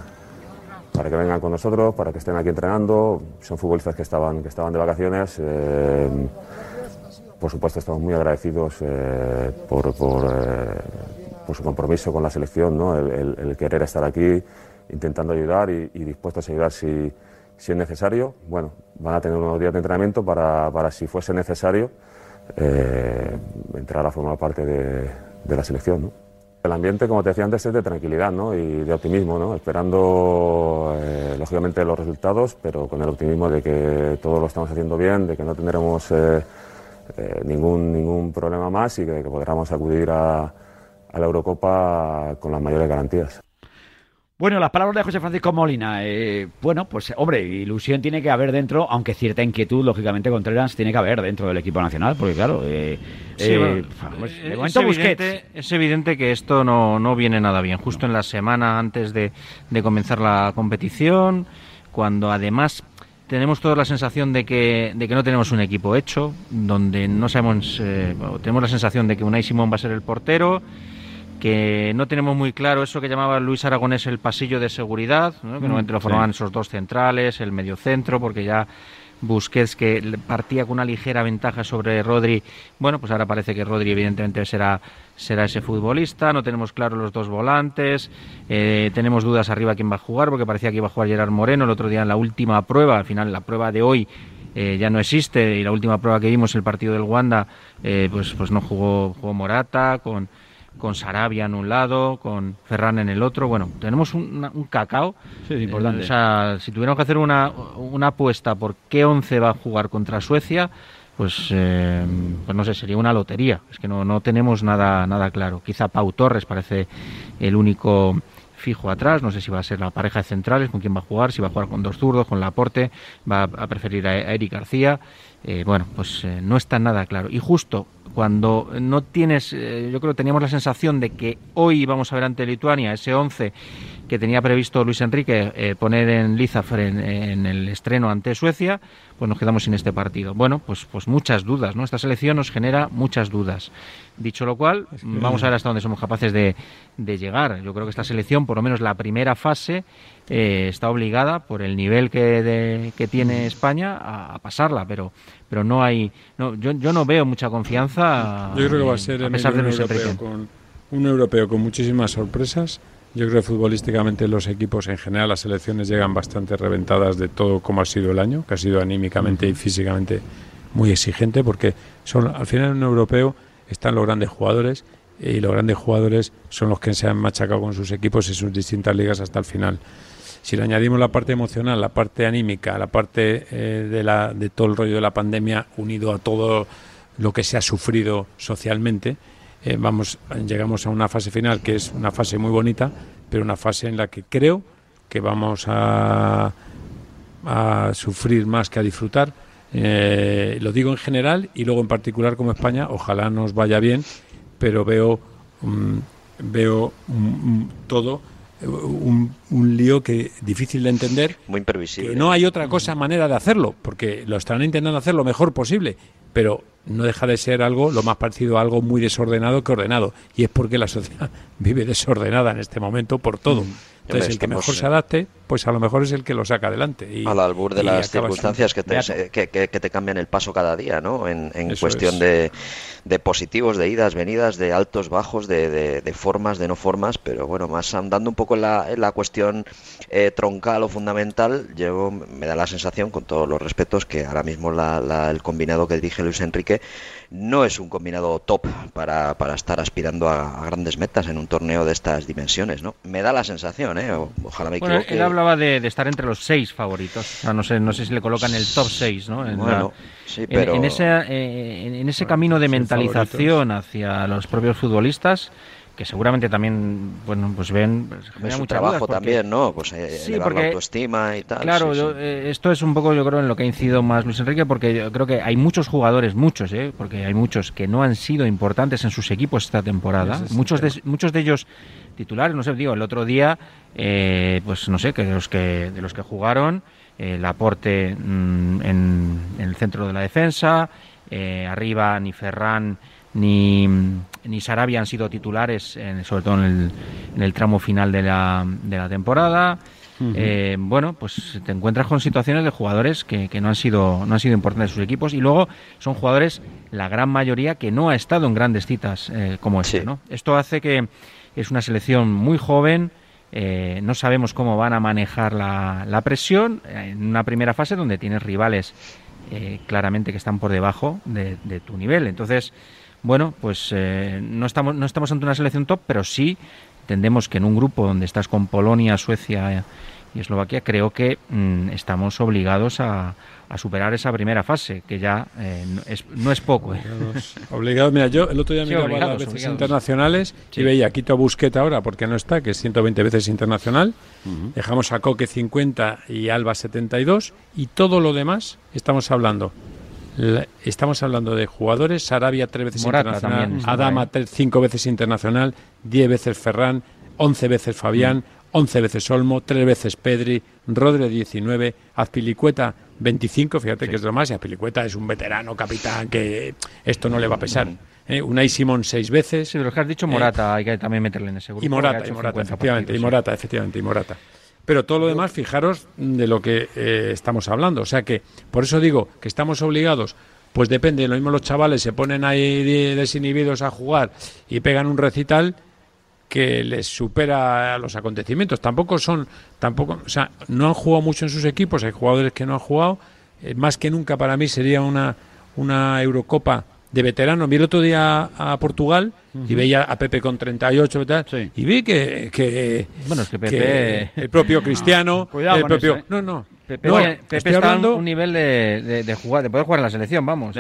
S8: para que vengan con nosotros, para que estén aquí entrenando. Son futbolistas que estaban, que estaban de vacaciones. Eh, por supuesto, estamos muy agradecidos eh, por, por, por, su compromiso con la selección, ¿no? el, querer estar aquí, intentando ayudar y, dispuestos a ayudar si, si, es necesario. Bueno, van a tener unos días de entrenamiento para, para si fuese necesario, entrar a formar parte de, la selección. El ambiente, como te decía antes, es de tranquilidad ¿no? y de optimismo, ¿no? esperando eh, lógicamente los resultados, pero con el optimismo de que todo lo estamos haciendo bien, de que no tendremos eh, eh, ningún, ningún problema más y que, que podremos acudir a la Eurocopa con las mayores garantías.
S2: Bueno, las palabras de José Francisco Molina. Eh, bueno, pues hombre, ilusión tiene que haber dentro, aunque cierta inquietud, lógicamente, Contreras tiene que haber dentro del equipo nacional, porque claro, eh,
S4: eh, pues, es, evidente, es, evidente, que esto no, no, viene nada bien. Justo en la semana antes de, de comenzar la competición, cuando además tenemos toda la sensación de que, de que no tenemos un equipo hecho, donde no sabemos, tenemos la sensación de que Unai Simón va a ser el portero que no tenemos muy claro eso que llamaba Luis Aragonés el pasillo de seguridad, que normalmente lo mm, formaban esos dos centrales, el medio centro, porque ya Busquets que partía con una ligera ventaja sobre Rodri, bueno, pues ahora parece que Rodri evidentemente será será ese futbolista, no tenemos claro los dos volantes, eh, tenemos dudas arriba quién va a jugar, porque parecía que iba a jugar Gerard Moreno el otro día en la última prueba, al final la prueba de hoy eh, ya no existe. Y la última prueba que vimos el partido del Wanda, eh, pues pues no jugó, jugó Morata con con Sarabia en un lado, con Ferran en el otro. Bueno, tenemos un, cacao.
S2: Sí, importante.
S4: o sea, si tuviéramos que hacer una, una apuesta por qué once va a jugar contra Suecia, pues, eh, pues no sé, sería una lotería. Es que no, no tenemos nada, nada claro. Quizá Pau Torres parece el único fijo atrás, no sé si va a ser la pareja de centrales, con quién va a jugar, si va a jugar con dos zurdos, con Laporte, va a preferir a, Eric García. Eh, bueno, pues eh, no está nada claro. Y justo cuando no tienes, eh, yo creo que teníamos la sensación de que hoy vamos a ver ante Lituania ese 11 que tenía previsto Luis Enrique poner en Lizafre en, el estreno ante Suecia, pues nos quedamos sin este partido. Bueno, pues, pues muchas dudas, ¿no? Esta selección nos genera muchas dudas. Dicho lo cual, vamos a ver hasta dónde somos capaces de, llegar. Yo creo que esta selección, por lo menos la primera fase, eh, está obligada por el nivel que, que tiene España a, pasarla, pero pero no hay, no, yo, yo no veo mucha confianza.
S3: Yo creo que va a ser a pesar de un europeo con un europeo con muchísimas sorpresas yo creo que futbolísticamente los equipos en general, las selecciones llegan bastante reventadas de todo como ha sido el año, que ha sido anímicamente y físicamente muy exigente, porque son al final en un europeo están los grandes jugadores y los grandes jugadores son los que se han machacado con sus equipos en sus distintas ligas hasta el final. Si le añadimos la parte emocional, la parte anímica, la parte eh, de, la, de todo el rollo de la pandemia unido a todo lo que se ha sufrido socialmente, eh, vamos, llegamos a una fase final que es una fase muy bonita, pero una fase en la que creo que vamos a, a sufrir más que a disfrutar. Eh, lo digo en general y luego en particular como España, ojalá nos vaya bien, pero veo, mm, veo mm, mm, todo un, un, lío que difícil de entender.
S5: Muy imprevisible.
S3: Que no hay otra cosa, manera de hacerlo, porque lo están intentando hacer lo mejor posible, pero no deja de ser algo lo más parecido a algo muy desordenado que ordenado. Y es porque la sociedad vive desordenada en este momento por todo. Entonces, el que mejor se adapte, pues a lo mejor es el que lo saca adelante.
S5: Y, Al albur de las circunstancias que te, que, que, te, cambian el paso cada día, ¿no? En, en cuestión de, de, positivos, de idas, venidas, de altos, bajos, de, de, formas, de no formas, pero bueno, más andando un poco en la, en la cuestión eh, troncal o fundamental, yo me da la sensación, con todos los respetos, que ahora mismo la, el combinado que dirige Luis Enrique no es un combinado top para, para estar aspirando a, grandes metas en un torneo de estas dimensiones, ¿no? Me da la sensación, ¿eh? ojalá me equivoque.
S4: él hablaba de, estar entre los seis favoritos. no sé, no sé si le colocan el top seis, ¿no? En,
S5: bueno, sí, pero...
S4: en, ese, eh, en, ese camino de mentalización hacia los propios futbolistas que seguramente también bueno pues ven
S5: pues, es trabajo también no pues eh, sí, elevar la autoestima y tal
S4: claro eh, esto es un poco yo creo en lo que ha incidido más Luis Enrique porque yo creo que hay muchos jugadores muchos ¿eh? porque hay muchos que no han sido importantes en sus equipos esta temporada. Muchos de, muchos de ellos titulares no sé digo el otro día eh, pues no sé que de los que de los que jugaron el aporte mm, en, en, el centro de la defensa arriba ni Ferran ni, ni Sarabia han sido titulares, sobre todo en el, en el, tramo final de la, de la temporada. eh, bueno, pues te encuentras con situaciones de jugadores que, no han sido no han sido importantes en sus equipos y luego son jugadores, la gran mayoría, que no ha estado en grandes citas eh, como este, ¿no? Esto hace que es una selección muy joven, eh, no sabemos cómo van a manejar la, la, presión en una primera fase donde tienes rivales claramente que están por debajo de, de tu nivel. Entonces, bueno, pues no, estamos, no estamos ante una selección top, pero sí entendemos que en un grupo donde estás con Polonia, Suecia y Eslovaquia, creo que mm, estamos obligados a, a superar esa primera fase, que ya eh, no, es, no, es, poco. ¿eh?
S3: Obligados. Mira, yo el otro día sí, miraba las veces internacionales y veía Quito Busqueta ahora, porque no está, que es 120 veces internacional. Dejamos a Coque 50 y Alba 72 y todo lo demás estamos hablando. Estamos hablando de jugadores, Sarabia tres veces internacional, Adama cinco veces internacional, diez veces Ferran, once veces Fabián, 11 veces Olmo, 3 veces Pedri, Rodri 19, Azpilicueta 25, fíjate que es lo más, y Azpilicueta es un veterano, capitán, que esto no le va a pesar. ¿Eh? Unai Simón 6 veces.
S4: Sí, de los que has dicho, Morata, eh, hay que también meterle en ese grupo.
S3: Y Morata, y Morata, efectivamente, y Morata, efectivamente, y Morata. Pero todo lo demás, fijaros de lo que eh, estamos hablando. O sea que, por eso digo que estamos obligados pues depende, lo mismo los chavales se ponen ahí desinhibidos a jugar y pegan un recital que les supera a los acontecimientos. Tampoco son, tampoco, o sea, no han jugado mucho en sus equipos, hay jugadores que no han jugado. Eh, más que nunca para mí sería una, una Eurocopa de veteranos. Vi el otro día a Portugal y veía a Pepe con 38 y tal, y vi que, que,
S4: bueno, es que, Pepe...
S3: el propio Cristiano, el propio...
S4: ¿eh? No, no, Pepe, está en un nivel de, de, jugar, de poder jugar en la selección, vamos.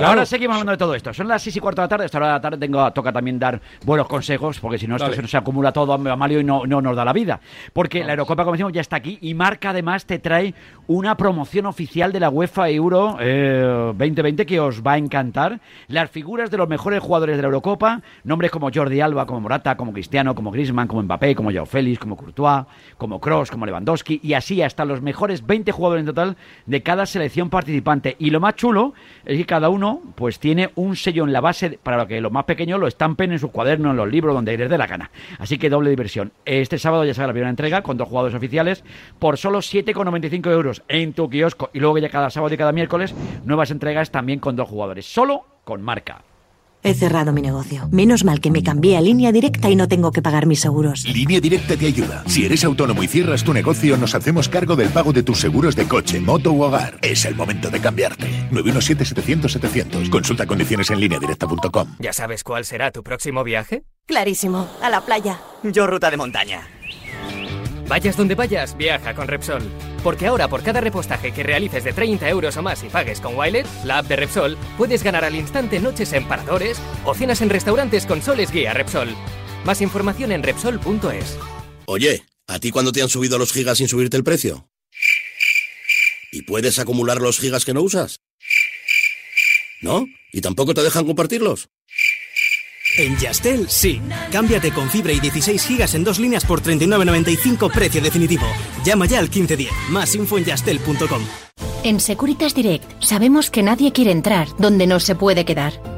S2: Ahora seguimos hablando de todo esto. Son las 6 y cuarto de la tarde. Esta hora de la tarde tengo, toca también dar buenos consejos, porque si no, esto se, acumula todo a Mario y no, no nos da la vida. Porque la Eurocopa, como decimos, ya está aquí y Marca además te trae una promoción oficial de la UEFA Euro 2020 eh, que os va a encantar. Las figuras de los mejores jugadores de la Eurocopa, nombres como Jordi Alba, como Morata, como Cristiano, como Griezmann, como Mbappé, como Joao Félix, como Courtois, como Cross, como Lewandowski y así hasta los mejores 20 jugadores en total de cada selección participante. Y lo más chulo es que cada uno pues tiene un sello en la base para que los más pequeños lo estampen en sus cuadernos, en los libros, donde les dé la gana. Así que doble diversión. Este sábado ya será la primera entrega con dos jugadores oficiales por solo 7,95 euros en tu kiosco. Y luego ya cada sábado y cada miércoles nuevas entregas también con dos jugadores. Solo con marca.
S9: He cerrado mi negocio. Menos mal que me cambié a línea directa y no tengo que pagar mis seguros.
S1: Línea directa te ayuda. Si eres autónomo y cierras tu negocio, nos hacemos cargo del pago de tus seguros de coche, moto u hogar. Es el momento de cambiarte. 917-700-700. Consulta condiciones en directa.com.
S10: ¿Ya sabes cuál será tu próximo viaje?
S9: Clarísimo. A la playa.
S10: Yo ruta de montaña. Vayas donde vayas, viaja con Repsol. Porque ahora por cada repostaje que realices de 30 euros o más y pagues con Wilet, la app de Repsol, puedes ganar al instante noches en paradores o cenas en restaurantes con soles guía Repsol. Más información en Repsol.es.
S11: Oye, ¿a ti cuándo te han subido los gigas sin subirte el precio? ¿Y puedes acumular los gigas que no usas? ¿No? ¿Y tampoco te dejan compartirlos?
S12: En Yastel, sí. Cámbiate con fibra y 16 gigas en dos líneas por 39.95 precio definitivo. Llama ya al 1510. Más info en yastel.com.
S13: En Securitas Direct sabemos que nadie quiere entrar donde no se puede quedar.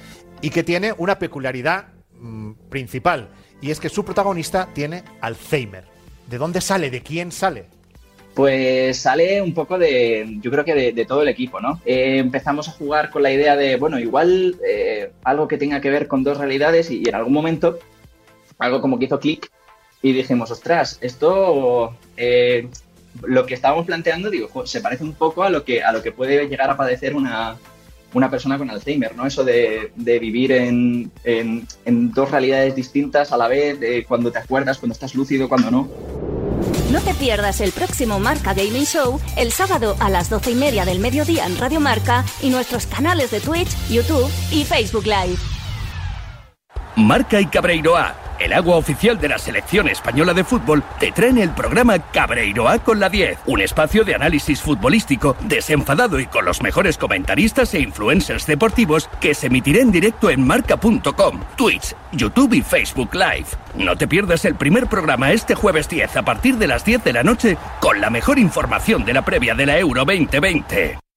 S14: y que tiene una peculiaridad mm, principal, y es que su protagonista tiene Alzheimer. ¿De dónde sale? ¿De quién sale?
S15: Pues sale un poco de, yo creo que de, todo el equipo, ¿no? Eh, empezamos a jugar con la idea de, bueno, igual eh, algo que tenga que ver con dos realidades y, en algún momento algo como que hizo clic y dijimos, ostras, esto, eh, lo que estábamos planteando, digo, se parece un poco a lo que, a lo que puede llegar a padecer una, una persona con Alzheimer, ¿no? Eso de, vivir en, dos realidades distintas a la vez, de cuando te acuerdas, cuando estás lúcido, cuando no.
S16: No te pierdas el próximo Marca Gaming Show el sábado a las doce y media del mediodía en Radio Marca y nuestros canales de Twitch, YouTube y Facebook Live.
S1: Marca y Cabreiroa
S17: el agua oficial de la selección española de fútbol, te traen el programa Cabreiroa con la 10, un espacio de análisis futbolístico desenfadado y con los mejores comentaristas e influencers deportivos que se emitirá en directo en marca.com, Twitch, YouTube y Facebook Live. No te pierdas el primer programa este jueves 10 a partir de las 10 de la noche con la mejor información de la previa de la Euro 2020.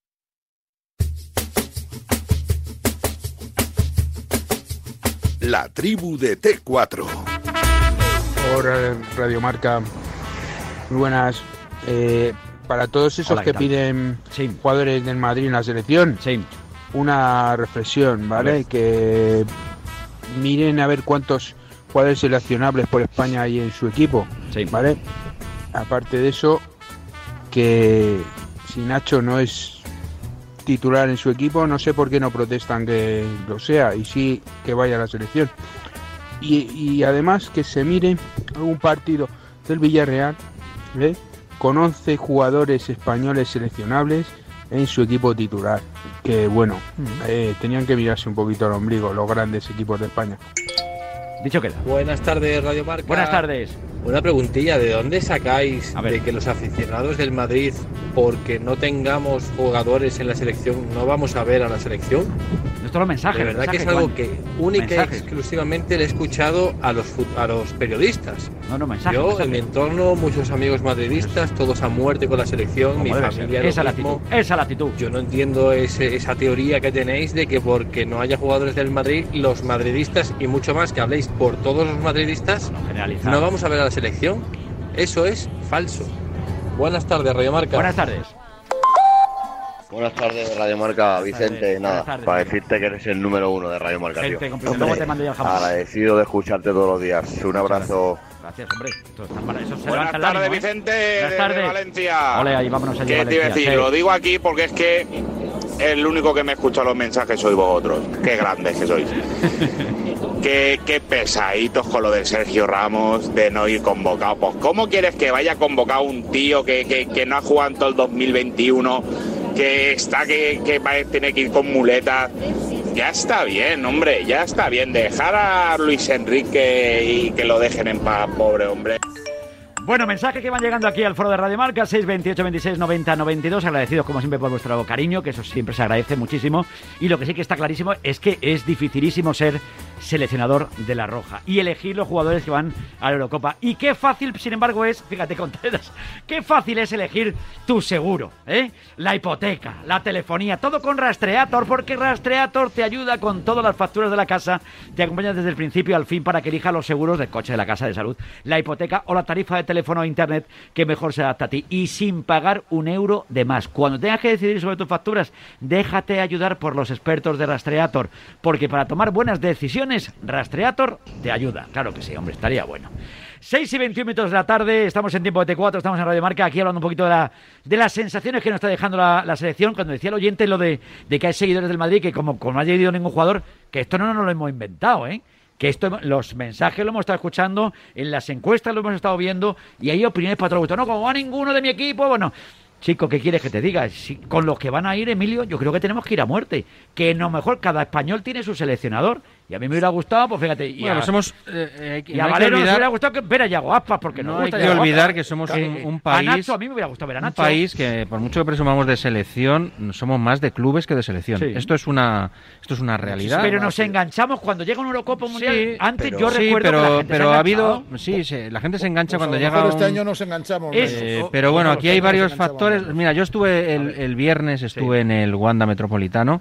S1: La tribu de T4.
S18: Hola, Radio Marca. Muy buenas. Eh, para todos esos que piden jugadores del Madrid en la selección, una reflexión, ¿vale? Que miren a ver cuántos jugadores seleccionables por España hay en su equipo, ¿vale? Aparte de eso, que si Nacho no es titular en su equipo, no sé por qué no protestan que lo sea y sí que vaya a la selección. Y, además que se mire algún partido del Villarreal ¿eh? con 11 jugadores españoles seleccionables en su equipo titular. Que bueno, mm. eh, tenían que mirarse un poquito al ombligo los grandes equipos de España.
S2: Dicho queda.
S19: Buenas tardes, Radio Marca.
S2: Buenas tardes.
S19: Una preguntilla, ¿de dónde sacáis de que los aficionados del Madrid, porque no tengamos jugadores en la selección, no vamos a ver a la selección?
S2: Esto los mensajes.
S19: De verdad que es algo que única y exclusivamente le he escuchado a los, a los periodistas.
S2: No, no, mensajes.
S19: Yo, en mi entorno, muchos amigos madridistas, todos a muerte con la selección, mi familia.
S2: Esa la actitud. Esa la actitud.
S19: Yo no entiendo esa teoría que tenéis de que porque no haya jugadores del Madrid, los madridistas y mucho más que habléis por todos los madridistas, no, no vamos a ver a la selección. Eso es falso. Buenas tardes, Radio Marca.
S2: Buenas tardes.
S20: Buenas tardes, Radio Marca, Vicente. Nada, para decirte que eres el número uno de Radio Marca, tío. agradecido de escucharte todos los días. Un abrazo.
S2: Gracias, hombre.
S21: Buenas tardes, Vicente, Buenas tardes. de Valencia.
S2: Ole, ahí vámonos
S21: ¿Qué te iba a decir? Lo digo aquí porque es que el único que me escucha los mensajes sois vosotros. Qué grandes que sois. qué, pesaditos con lo de Sergio Ramos de no ir convocado. Pues, ¿cómo quieres que vaya convocado un tío que, que, no ha jugado en todo el 2021? que está que, que tiene que ir con muletas. Ya está bien, hombre, ya está bien. Dejar a Luis Enrique y que lo dejen en paz, pobre hombre.
S2: Bueno, mensajes que van llegando aquí al foro de Radio Marca, 628 26 90 92. Agradecidos como siempre por vuestro cariño, que eso siempre se agradece muchísimo. Y lo que sí que está clarísimo es que es dificilísimo ser seleccionador de la Roja y elegir los jugadores que van a la Eurocopa. Y qué fácil, sin embargo, es, fíjate, Contreras, qué fácil es elegir tu seguro, ¿eh? La hipoteca, la telefonía, todo con Rastreator, porque Rastreator te ayuda con todas las facturas de la casa, te acompaña desde el principio al fin para que elijas los seguros del coche, de la casa, de salud, la hipoteca o la tarifa de teléfono o internet que mejor se adapta a ti y sin pagar un euro de más. Cuando tengas que decidir sobre tus facturas, déjate ayudar por los expertos de Rastreator, porque para tomar buenas decisiones, Rastreator te ayuda. Claro que sí, hombre, estaría bueno. 6 y 21 minutos de la tarde, estamos en tiempo de T4, estamos en Radio Marca, aquí hablando un poquito de, la, de las sensaciones que nos está dejando la, selección. Cuando decía el oyente lo de, que hay seguidores del Madrid, que como, como no ha llegado ningún jugador, que esto no nos lo hemos inventado, ¿eh? que esto, los mensajes lo hemos estado escuchando, en las encuestas lo hemos estado viendo, y hay opiniones para otro No, como va ninguno de mi equipo, bueno, Chico, ¿qué quieres que te diga? Con los que van a ir, Emilio, yo creo que tenemos que ir a muerte. Que a lo mejor cada español tiene su seleccionador. Y a mí me hubiera gustado, pues fíjate. Y
S4: a,
S2: somos, eh, eh, a Valero nos hubiera gustado que ver a Yago Aspas, porque
S4: no, hay que olvidar que somos un, país.
S2: a mí me hubiera gustado ver a Nacho.
S4: Un país que, por mucho que presumamos de selección, somos más de clubes que de selección. Esto es una esto es una realidad.
S2: Pero nos enganchamos cuando llega un Eurocopa Mundial. Antes yo
S4: recuerdo
S2: pero,
S4: que la gente pero ha habido. Sí, la gente se engancha cuando llega.
S6: este año nos enganchamos.
S4: Eh, pero bueno, aquí hay varios factores. Mira, yo estuve el, el viernes, estuve en el Wanda Metropolitano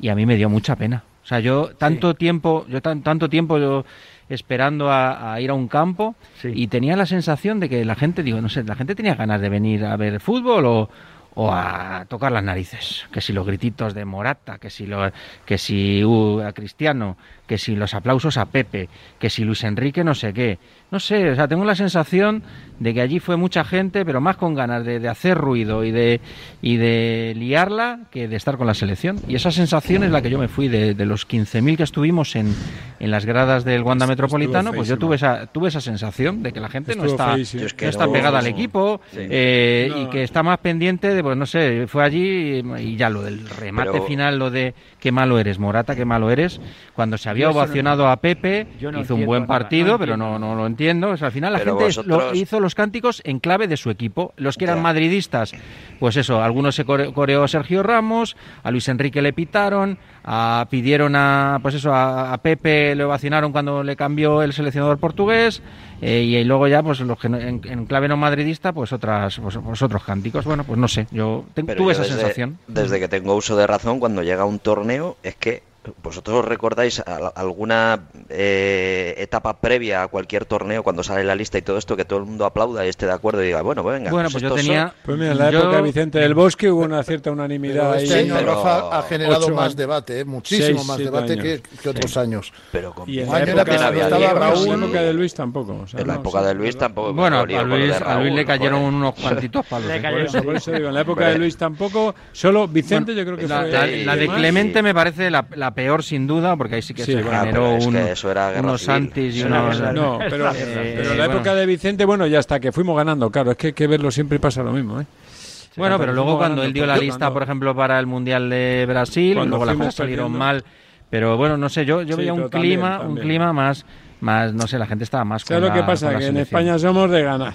S4: y a mí me dio mucha pena o sea, yo tanto tiempo, yo tanto tiempo yo esperando a, ir a un campo y tenía la sensación de que la gente, digo, no sé, la gente tenía ganas de venir a ver fútbol o, o a tocar las narices, que si los grititos de Morata, que si lo, que si uh, a Cristiano, que si los aplausos a Pepe, que si Luis Enrique no sé qué. No sé, o sea, tengo la sensación de que allí fue mucha gente, pero más con ganas de, hacer ruido y de, y de liarla que de estar con la selección. Y esa sensación es la que yo me fui de, los 15.000 que estuvimos en, en las gradas del Wanda Metropolitano, pues yo tuve esa, tuve esa sensación de que la gente no está, no está pegada al equipo eh, y que está más pendiente de pues no sé, fue allí y ya lo del remate final, lo de qué malo eres, Morata, qué malo eres, cuando se había ovacionado a Pepe, hizo un buen partido, pero no, no lo entiendo. O sea, al final la gente hizo los cánticos en clave de su equipo. Los que eran madridistas, pues eso, algunos se coreó Sergio Ramos, a Luis Enrique le pitaron, a, pidieron a, pues eso, a, Pepe le ovacionaron cuando le cambió el seleccionador portugués, eh, y, luego ya, pues los que en, clave no madridista, pues otras, pues, pues, otros cánticos. Bueno, pues no sé, yo tuve esa sensación.
S5: Desde que tengo uso de razón, cuando llega un torneo, es que ¿Vosotros recordáis alguna eh, etapa previa a cualquier torneo cuando sale la lista y todo esto que todo el mundo aplauda y esté de acuerdo y diga, bueno, pues venga.
S3: Bueno, pues, yo tenía. Pues mira, en la época de Vicente del Bosque hubo una cierta unanimidad
S6: este año Rafa ha generado más debate, ¿eh? muchísimo más debate que, otros años.
S3: Pero con y en la época, de Luis tampoco.
S5: en la época de Luis tampoco.
S4: Bueno, a Luis, a Luis le cayeron unos cuantitos palos.
S3: ¿eh? Por eso, digo, en la época de Luis tampoco. Solo Vicente, yo creo que
S4: fue. La de Clemente me parece la peor, sin duda porque ahí sí que se generó unos antis y unos...
S3: No, pero, en la época de Vicente, bueno, ya hasta que fuimos ganando, claro, es que hay que verlo siempre pasa lo mismo, ¿eh?
S4: Bueno, pero luego cuando él dio la lista, por ejemplo, para el Mundial de Brasil, luego las cosas salieron mal. Pero bueno, no sé, yo, yo veía un clima, un clima más, más, no sé, la gente estaba más
S3: ¿Sabes lo que pasa? Que en España somos de ganar.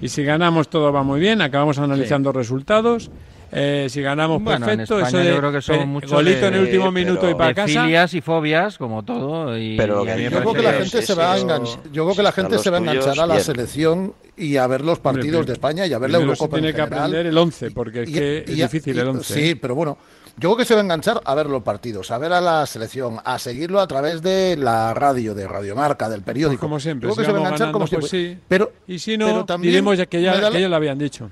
S3: Y si ganamos todo va muy bien, acabamos analizando resultados eh, si ganamos perfecto, eso de, yo creo que son muchos golito en el último minuto y para casa.
S4: Filias y fobias, como todo. Y,
S6: pero yo, creo que la gente se va a yo creo que la gente se va a enganchar a la selección y a ver los partidos de España y a ver la Eurocopa.
S3: tiene que aprender el 11, porque es, que es difícil el 11.
S6: Sí, pero bueno. Yo creo que se va a enganchar a ver los partidos, a ver a la selección, a seguirlo a través de la radio, de Radiomarca, del periódico.
S3: como siempre. Creo que se va a enganchar como pues siempre. Pero, y si no, diremos que ya, que ya lo habían dicho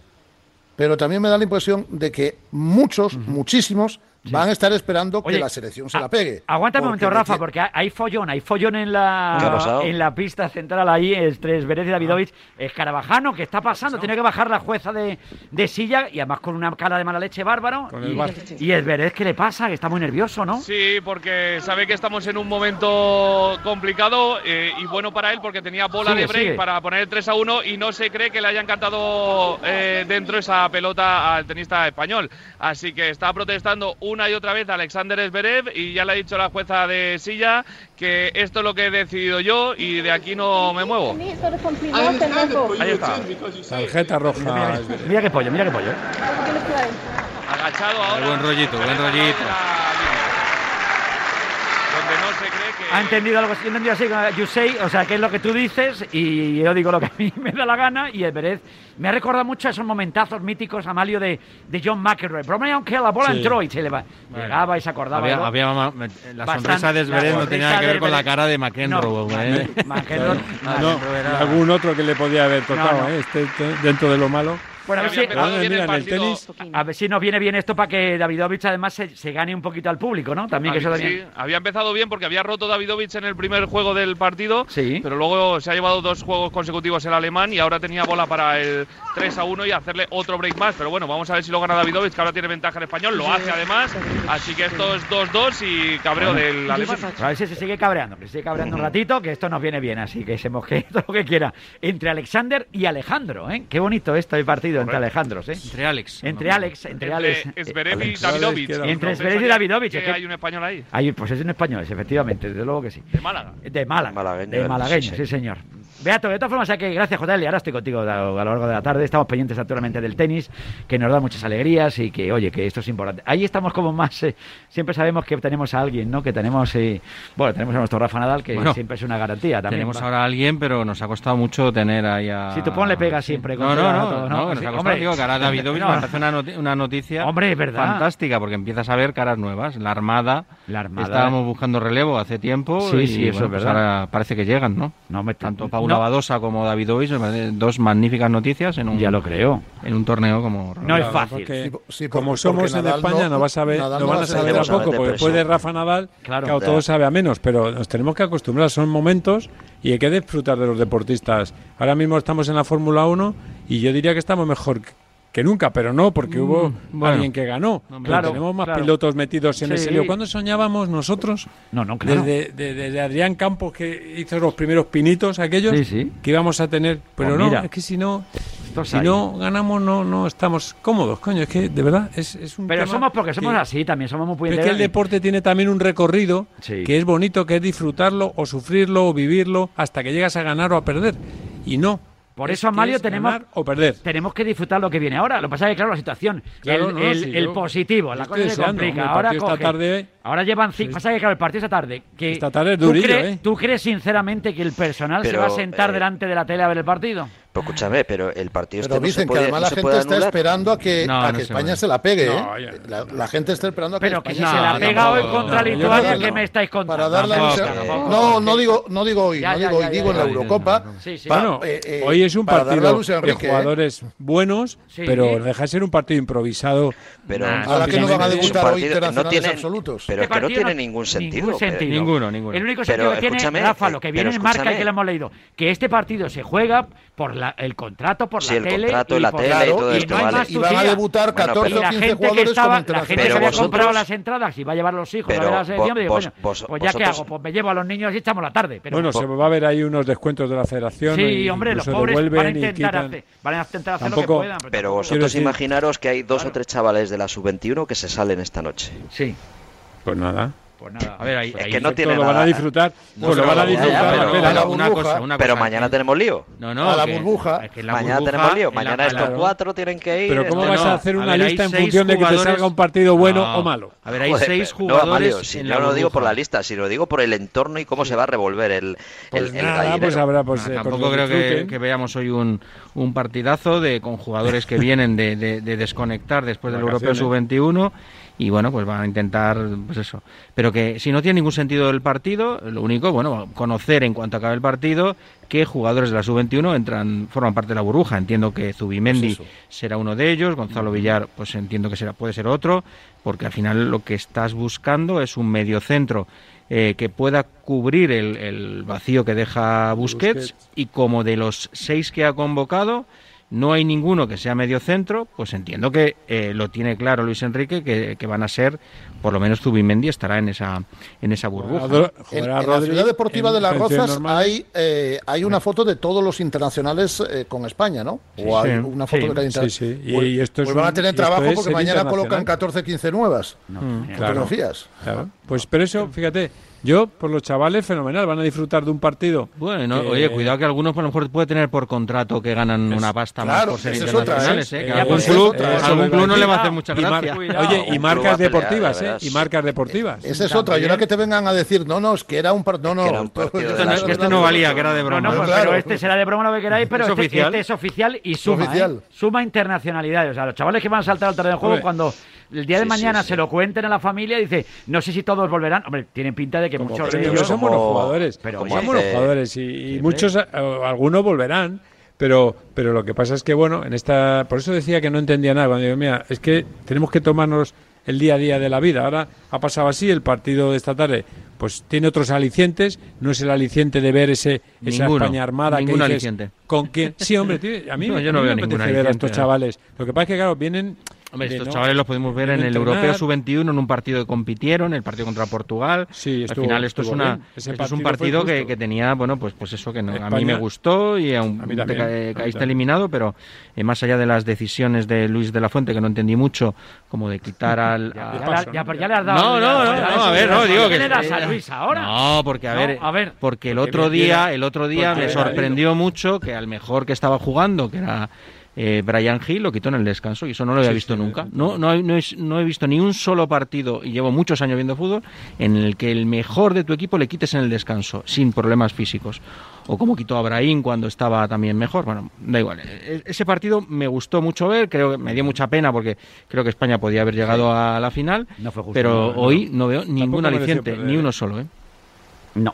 S6: pero también me da la impresión de que muchos, muchísimos, van a estar esperando que la selección se la pegue.
S2: Aguanta un momento, Rafa, porque hay follón, hay follón en la en la pista central ahí, entre Esberez y Davidovich. Escarabajano, ¿qué está pasando? Tiene que bajar la jueza de, silla y además con una cara de mala leche bárbaro. y, y Esberez, ¿qué le pasa? Que está muy nervioso, ¿no?
S22: Sí, porque sabe que estamos en un momento complicado eh, y bueno para él porque tenía bola de break para poner el 3 a 1 y no se cree que le hayan cantado eh, dentro esa pelota al tenista español. Así que está protestando una y otra vez Alexander Zverev y ya le ha dicho la jueza de silla que esto es lo que he decidido yo y de aquí no me muevo.
S3: Ahí está. Tarjeta roja.
S2: Mira, qué pollo, mira qué pollo.
S22: Agachado ahora.
S4: Buen rollito, buen rollito.
S2: Ha entendido algo así, entendido así, you say, o sea, que es lo que tú dices y yo digo lo que a mí me da la gana y el Pérez me ha recordado mucho a esos momentazos míticos, Amalio, de, de John McEnroe. Bromea aunque la bola entró y se le llegaba y se acordaba.
S4: Había, la sonrisa de Zverev no tenía que ver con la cara de McEnroe. ¿eh?
S3: McEnroe, no, algún otro que le podía haber tocado, ¿eh? este, este, dentro de lo malo.
S2: Bueno, a ver, si, a ver si nos viene bien esto para que Davidovich además se, gane un poquito al público, ¿no? También que eso
S22: Sí, había empezado bien porque había roto Davidovich en el primer juego del partido, sí. pero luego se ha llevado dos juegos consecutivos el alemán y ahora tenía bola para el 3 a 1 y hacerle otro break más. Pero bueno, vamos a ver si lo gana Davidovich, que ahora tiene ventaja en español, lo hace además. Así que esto es 2-2 y cabreo del alemán.
S2: A ver si se sigue cabreando, que se sigue cabreando un ratito, que esto nos viene bien. Así que se moje todo lo que quiera. Entre Alexander y Alejandro, ¿eh? Qué bonito esto el partido entre Alejandros, ¿eh?
S4: Entre Alex.
S2: Entre Alex, entre Alex.
S22: Zverev y Davidovich.
S2: Entre Zverev y Davidovich.
S22: hay un español ahí.
S2: pues es un español, efectivamente, desde luego que sí.
S22: De Málaga.
S2: De Málaga. de malagueño, sí, señor. Beato, de todas formas, que gracias, JL. Ahora estoy contigo a lo largo de la tarde. Estamos pendientes actualmente del tenis, que nos da muchas alegrías y que, oye, que esto es importante. Ahí estamos como más. Eh, siempre sabemos que tenemos a alguien, ¿no? Que tenemos. Eh, bueno, tenemos a nuestro Rafa Nadal, que siempre es una garantía también.
S4: Tenemos ahora a alguien, pero nos ha costado mucho tener ahí a.
S2: Si tú le pega siempre.
S4: No, no, no, no, nos ha costado, digo, que ahora Davidovich me parece una, una noticia
S2: hombre, verdad.
S4: fantástica, porque empiezas a ver caras nuevas. La Armada. La Armada. Estábamos buscando relevo hace tiempo. Sí, y, sí, eso es pues verdad. ahora parece que llegan, ¿no? no me Tanto Badosa como Davidovich, dos magníficas noticias en un.
S2: Ya lo creo.
S4: En un torneo como.
S2: No es fácil.
S3: como somos en España, no, vas a ver, no, van a saber a poco, porque después de Rafa Nadal, claro, todo sabe a menos, pero nos tenemos que acostumbrar, son momentos y hay que disfrutar de los deportistas. Ahora mismo estamos en la Fórmula 1 y yo diría que estamos mejor que nunca, pero no, porque mm, hubo alguien que ganó. claro, tenemos más pilotos metidos en ese lío. ¿Cuándo soñábamos nosotros?
S2: No, no, claro.
S3: Desde, Adrián Campos, que hizo los primeros pinitos aquellos, que íbamos a tener. Pero pues no, es que si no, si no ganamos, no, no estamos cómodos, coño. Es que de verdad es, es un.
S2: Pero somos porque somos así, también somos muy
S3: Es que el deporte tiene también un recorrido que es bonito, que es disfrutarlo o sufrirlo o vivirlo hasta que llegas a ganar o a perder. Y no,
S2: por eso, Mario, tenemos,
S3: o perder.
S2: tenemos que disfrutar lo que viene ahora. Lo que pasa es que, claro, la situación, el, positivo, la cosa se complica. Ahora, tarde, ahora llevan cinco. Pasa que, claro, el partido esta tarde. Que
S3: esta tarde es durillo,
S2: ¿tú,
S3: ¿eh?
S2: ¿Tú crees sinceramente que el personal se va a sentar eh, delante de la tele a ver el partido?
S5: Pero escúchame, pero el partido
S6: pero
S5: este
S6: dicen
S5: no se puede,
S6: que además
S5: no
S6: la gente está esperando a que, a que España se la pegue. ¿eh? La, la, gente está esperando a que
S2: Pero que si se la pega hoy contra Lituania, ¿qué me estáis contando?
S6: Para darle no, no digo, no digo hoy, no digo hoy, digo en la Eurocopa.
S3: Bueno, eh, eh, hoy es un partido de jugadores buenos, pero deja de ser un partido improvisado.
S5: Pero
S6: ahora que no van a debutar hoy internacionales absolutos.
S5: Pero que no tiene ningún sentido.
S2: Ninguno, ninguno. El único sentido que tiene, Rafa, lo que viene en marca y que le hemos leído, que este partido se juega por el contrato, por la
S5: el
S2: tele.
S5: Contrato, y, la tele y todo esto,
S6: no
S5: vale.
S6: Y van a debutar 14 o 15 jugadores que
S2: estaba, La gente que había comprado las entradas y va a llevar los hijos a ver la selección, digo, bueno, pues ya que hago, pues me llevo a los niños y echamos la tarde. Pero
S3: bueno, se va a ver ahí unos descuentos de la federación.
S2: Sí, hombre, los pobres van a intentar hacer, van a intentar hacer lo que puedan.
S5: Pero vosotros imaginaros que hay dos o tres chavales de la sub-21 que se salen esta noche.
S2: Sí.
S3: Pues nada.
S2: Pues nada, a ver, ahí,
S5: es que no tiene
S3: lo van a disfrutar. pues lo van a disfrutar.
S5: pero, una cosa, una pero mañana tenemos lío.
S6: No, no. A la burbuja.
S5: mañana tenemos lío. Mañana estos cuatro tienen que ir.
S3: Pero ¿cómo vas a hacer una lista en función de que te salga un partido bueno o malo?
S2: A ver, hay seis jugadores.
S5: No, si no lo digo por la lista, si lo digo por el entorno y cómo se va a revolver el
S3: pues nada, pues habrá pues,
S4: eh, Tampoco creo que veamos hoy un partidazo de con jugadores que vienen de desconectar después del Europeo Sub-21 y bueno, pues van a intentar, pues eso. Pero que si no tiene ningún sentido el partido, lo único, bueno, conocer en cuanto acabe el partido qué jugadores de la sub-21 entran, forman parte de la burbuja. Entiendo que Zubimendi pues será uno de ellos, Gonzalo Villar, pues entiendo que será, puede ser otro, porque al final lo que estás buscando es un mediocentro eh, que pueda cubrir el, el, vacío que deja Busquets, y como de los seis que ha convocado, no hay ninguno que sea medio centro, pues entiendo que eh, lo tiene claro Luis Enrique, que, van a ser, por lo menos Zubimendi estará en esa en esa burbuja.
S6: En, la ciudad deportiva de Las Rozas hay eh, hay una foto de todos los internacionales eh, con España, ¿no? O hay una foto de cada internacional.
S3: Sí, sí. Y, esto
S6: pues van a tener trabajo porque mañana colocan 14, 15 nuevas no, fotografías.
S3: Claro. Pues pero eso, fíjate, yo, por los chavales, fenomenal, van a disfrutar de un partido.
S4: Bueno, oye, cuidado que algunos por lo mejor puede tener por contrato que ganan una pasta más por ser internacionales, ¿eh? Que algún club, algún club no le va a hacer mucha gracia.
S3: oye, y marcas deportivas, ¿eh? Y marcas deportivas.
S6: Esa es otra, yo era que te vengan a decir, no, no, es que era un partido, no, no,
S4: que este no valía, que era de broma.
S2: No, pero este será de broma lo que queráis, pero este, este es oficial y suma, ¿eh? suma internacionalidad. O sea, los chavales que van a saltar al terreno de juego cuando el día de mañana se lo cuenten a la familia, dice, no sé si todos volverán. Hombre, tienen pinta de que muchos de ellos...
S3: son buenos jugadores, pero son buenos jugadores y, muchos, eh, algunos volverán. Pero, pero lo que pasa es que, bueno, en esta. Por eso decía que no entendía nada. Cuando digo, mira, es que tenemos que tomarnos el día a día de la vida. Ahora ha pasado así, el partido de esta tarde, pues tiene otros alicientes. No es el aliciente de ver ese, esa España armada
S4: que
S3: dices,
S4: aliciente.
S3: ¿Con quién? Sí, hombre, a mí, yo no veo me apetece ver a estos chavales. Lo que pasa es que, claro, vienen
S4: Hombre, estos chavales los podemos ver en el Europeo Sub-21 en un partido que compitieron, el partido contra Portugal.
S3: Sí,
S4: Al final esto es una esto es un partido que, que, tenía, bueno, pues pues eso que a mí me gustó y aún te caíste eliminado, pero eh, más allá de las decisiones de Luis de la Fuente que no entendí mucho, como de quitar al
S2: ya, le has dado
S4: No, no, no, no, a ver, no digo que
S2: le das a Luis ahora?
S4: No, porque a ver, a ver. porque el otro día, el otro día me sorprendió mucho que al mejor que estaba jugando, que era eh, Brian Hill lo quitó en el descanso y eso no lo había visto nunca. No, no, no, he visto ni un solo partido, y llevo muchos años viendo fútbol, en el que el mejor de tu equipo le quites en el descanso, sin problemas físicos. O como quitó a Brahim cuando estaba también mejor. Bueno, da igual. E, ese partido me gustó mucho ver, creo que me dio mucha pena porque creo que España podía haber llegado a la final, pero hoy no veo ningún aliciente, ni uno solo. ¿eh?
S2: No.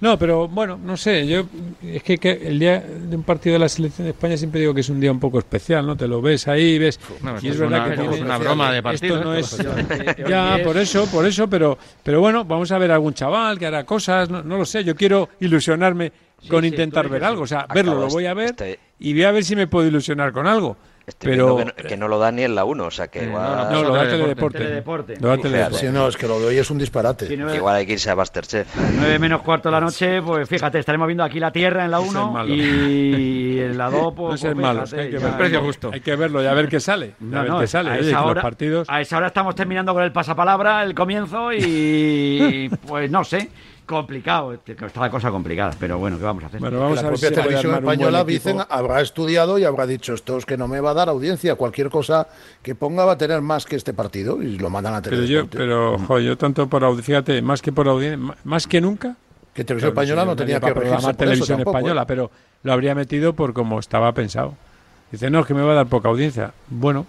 S3: No, pero bueno, no sé, yo es que, el día de un partido de la selección de España siempre digo que es un día un poco especial, ¿no? Te lo ves ahí, ves
S4: y es verdad que es una broma de partido.
S3: no es ya por eso, por eso, pero pero bueno, vamos a ver algún chaval que hará cosas, no, lo sé, yo quiero ilusionarme con intentar ver algo, o sea, verlo lo voy a ver y voy a ver si me puedo ilusionar con algo.
S5: Pero que, no lo da ni en la 1, o sea que
S3: igual... No, lo da Teledeporte. Teledeporte.
S6: Lo da Sí, no, es que lo de hoy es un disparate.
S5: Igual hay que irse a Masterchef.
S2: 9 menos cuarto de la noche, pues fíjate, estaremos viendo aquí la Tierra en la 1 y en la 2, pues...
S3: No es malo, hay que, ver, precio justo. hay que verlo y a ver qué sale. a ver qué sale. A esa, hora, partidos...
S2: a esa hora estamos terminando con el pasapalabra, el comienzo y pues no sé complicado, está la cosa complicada, pero bueno, ¿qué vamos a hacer?
S6: Bueno, vamos la propia televisión española dicen, habrá estudiado y habrá dicho, esto es que no me va a dar audiencia, cualquier cosa que ponga va a tener más que este partido y lo mandan a
S3: televisión. Pero yo, pero yo tanto por audiencia, fíjate, más que por audiencia, más que nunca.
S6: Que televisión española no tenía que
S3: programar televisión española, ¿eh? pero lo habría metido por como estaba pensado. Dice, no, es que me va a dar poca audiencia. Bueno,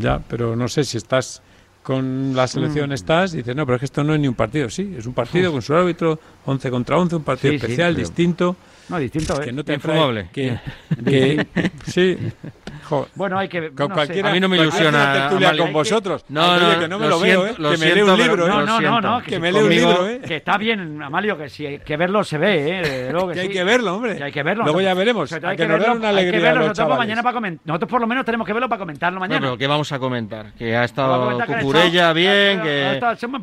S3: ya, pero no sé si estás con la selección mm. estás y dices, no, pero es que esto no es ni un partido. Sí, es un partido con su árbitro, 11 contra 11, un partido especial, distinto.
S2: No, distinto,
S3: que no te infumable. Que, que, sí,
S2: bueno, hay que.
S3: Con cualquiera,
S2: a
S3: mí no me ilusiona. con vosotros.
S2: No,
S3: no, que no me lo, veo, ¿eh? que me un libro, ¿eh?
S2: No, no, no, no,
S3: que, me lea un libro, ¿eh?
S2: Que está bien, Amalio, que si hay que verlo se ve, ¿eh?
S3: Luego que, hay que verlo, hombre.
S2: Que hay que verlo.
S3: Luego ya veremos.
S2: Hay que, verlo, una alegría hay que verlo nosotros, mañana para comentar. nosotros por lo menos tenemos que verlo para comentarlo mañana.
S4: pero ¿qué vamos a comentar? Que ha estado Cucurella bien, que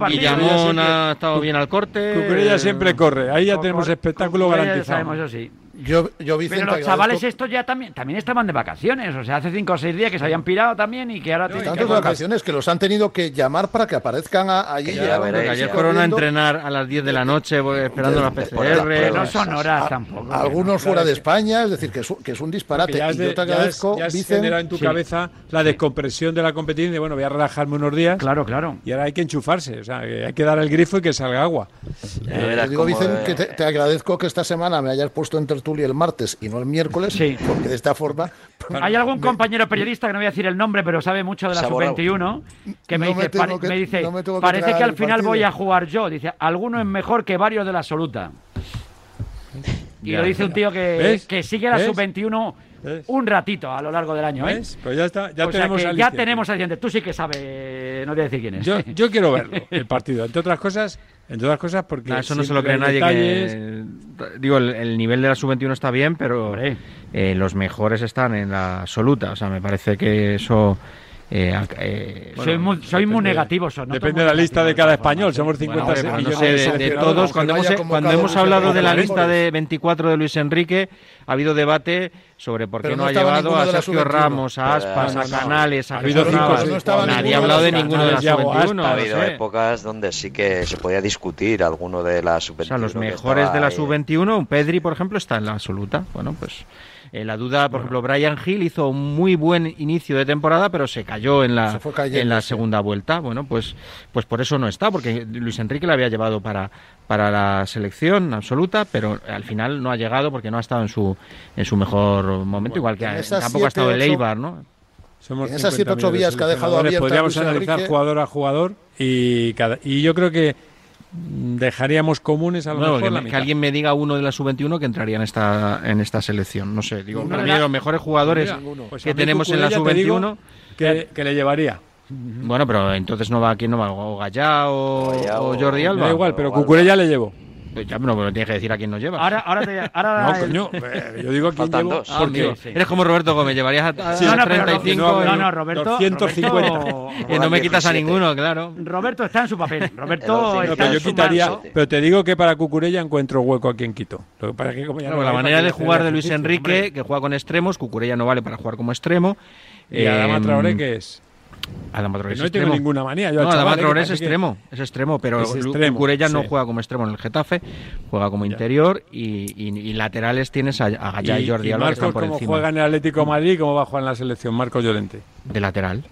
S4: Guillamón ha estado bien al corte.
S3: Cucurella siempre corre. Ahí ya tenemos espectáculo garantizado.
S2: Sabemos eso sí.
S6: Yo, yo
S2: Pero los chavales estos ya también, también estaban de vacaciones, o sea, hace cinco o seis días que se habían pirado también y que ahora...
S6: No, de vacaciones que los han tenido que llamar para que aparezcan allí.
S4: ayer fueron a entrenar a las 10 de la noche esperando la PCR.
S2: no son horas tampoco.
S6: Algunos fuera de España, es decir, que es, que es un disparate. y yo te agradezco,
S3: ya, ya en tu cabeza la descompresión de la competición de, bueno, voy a relajarme unos días.
S2: Claro, claro.
S3: Y ahora hay que enchufarse, o sea, hay que dar el grifo y que salga agua.
S6: Eh, te digo, Vicen, que te, te agradezco que esta semana me hayas puesto en tertulia el martes y no el miércoles, sí. porque de esta forma...
S2: Hay algún compañero periodista, que no voy a decir el nombre, pero sabe mucho de la sub-21, que me dice, me, dice parece que al final voy a jugar yo. Dice, alguno es mejor que varios de la absoluta. Y lo dice un tío que, que sigue la sub-21 un ratito a lo largo del año. ¿eh?
S3: Pues ya está, ya tenemos
S2: sea Ya tenemos al Tú sí que sabes, no voy a decir quién es.
S3: Yo, yo quiero verlo, el partido. Entre otras cosas, entre otras cosas porque...
S4: eso no se lo cree nadie. Que, digo, el, nivel de la sub-21 está bien, pero eh, los mejores están en la absoluta. O sea, me parece que eso... Eh,
S2: eh, soy, muy, soy muy negativo.
S3: depende de la lista de cada español. Somos 50
S4: millones de, todos. Cuando hemos, cuando hemos hablado de la lista de 24 de Luis Enrique, ha habido debate sobre por qué no, ha llevado a Sergio Ramos, a Aspas, a Canales, a Jesús Nadie ha hablado de ninguno de las sub-21.
S5: Ha habido épocas donde sí que se podía discutir alguno de las sub-21. O
S4: sea, los mejores de la sub-21, un Pedri, por ejemplo, está en la absoluta. Bueno, pues eh, la duda, por ejemplo, Brian Hill hizo un muy buen inicio de temporada, pero se cayó en la, en la segunda vuelta. Bueno, pues, pues por eso no está, porque Luis Enrique le había llevado para, para la selección absoluta, pero al final no ha llegado porque no ha estado en su, en su mejor momento, igual que tampoco ha estado el Eibar, ¿no?
S6: Somos en esas siete ocho vías que ha dejado abiertas
S3: Podríamos analizar jugador a jugador y, cada, y yo creo que dejaríamos comunes a lo
S4: mejor que, alguien me diga uno de la sub-21 que entraría en esta en esta selección. No sé digo para mí los mejores jugadores pues que tenemos en la sub-21
S3: que, que, le llevaría.
S4: Bueno pero entonces no va quién no va o Gallá o, Jordi Alba
S3: da igual pero Cucurella le llevo
S4: ya, no, pero tienes que decir a quién nos lleva.
S2: Ahora, ahora, te, ahora
S3: no, coño, eh, yo digo a quién llevo.
S4: Ah, eres como Roberto Gómez, llevarías a, sí, 35.
S2: No, no, Roberto.
S3: 250.
S4: y no me quitas a ninguno, claro.
S2: Roberto está en su papel. Roberto está
S3: pero yo quitaría, Pero te digo que para Cucurella encuentro hueco aquí en Quito.
S4: Para que, como ya la manera de jugar de Luis Enrique, que juega con extremos, Cucurella no vale para jugar como extremo.
S3: ¿Y Adama Traoré em, qué es?
S4: Adama Traoré
S3: no tengo ninguna manía.
S4: no, Adama Traoré es extremo, es extremo, pero Curella no juega como extremo en el Getafe, juega como interior y, laterales tienes a, a Gallá y, Jordi Alba
S3: Marcos,
S4: ¿cómo
S3: juega en el Atlético Madrid cómo va a jugar en la selección? Marcos Llorente.
S4: De lateral.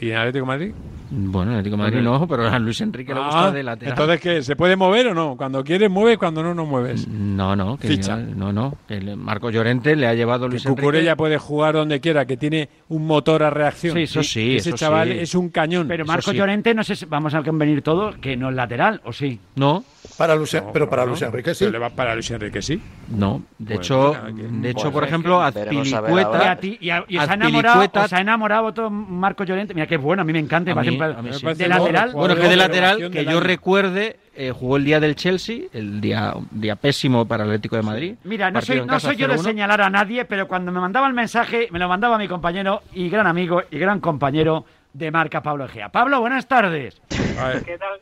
S3: ¿Y en el Atlético Madrid?
S4: Bueno, el Atlético de Madrid no, pero a Luis Enrique le gusta ah, de lateral.
S3: Entonces, ¿qué? ¿Se puede mover o no? Cuando quieres mueves, cuando no, no mueves.
S4: No, no. Que Ficha. no, no. Marco Llorente le ha llevado Luis
S3: que Cucurella puede jugar donde quiera, que tiene un motor a reacción.
S4: Sí, eso sí.
S3: Ese chaval es un cañón.
S2: Pero Marco Llorente, no sé, vamos a convenir todos, que no es lateral, ¿o sí?
S4: No.
S6: Para Luis, pero para Luis Enrique sí.
S3: para Luis Enrique sí.
S4: No, de hecho, de hecho, por ejemplo, Azpilicueta
S2: y, y, y, os, ha enamorado, os ha enamorado todo Marco Llorente. Mira qué bueno, a mí me encanta, me parece un de lateral.
S4: Bueno, que de lateral, que yo recuerde, eh, jugó el día del Chelsea, el día, día pésimo para el Atlético de Madrid.
S2: Mira, no soy, no soy yo de señalar a nadie, pero cuando me mandaba el mensaje, me lo mandaba mi compañero y gran amigo y gran compañero de marca Pablo Egea. Pablo, buenas tardes.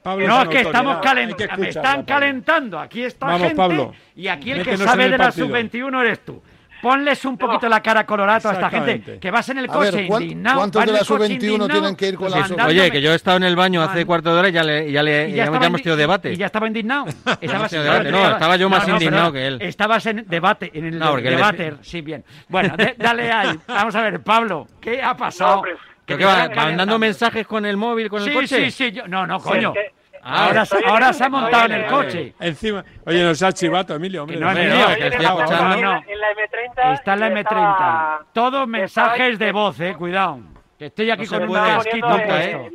S2: No, es que estamos calentando. Me están calentando. Aquí está gente. Pablo. Y aquí el que sabe de la sub-21 eres tú. Ponles un poquito la cara colorada a esta gente que vas en el coche indignado.
S6: ¿Cuántos de la sub-21 tienen que ir con la
S4: sub Oye, que yo he estado en el baño hace cuarto de hora y ya le, ya le ya, hemos tenido debate.
S2: ¿Y ya estaba indignado?
S4: Estaba no, estaba yo más indignado que él.
S2: Estabas en debate, en el debate. Sí, bien. Bueno, dale ahí. Vamos a ver, Pablo, ¿qué ha pasado?
S4: ¿Pero qué va, mandando mensajes con el móvil, con el coche?
S2: Sí, sí, sí. No, no, coño. Ahora, ahora se ha montado en el coche.
S3: Encima, oye, nos ha chivato, Emilio. Hombre,
S2: no, Emilio, que estoy escuchando. En la M30. Está en la M30. Todos mensajes de voz, eh, cuidado. Que estoy aquí con un casquito
S23: eh.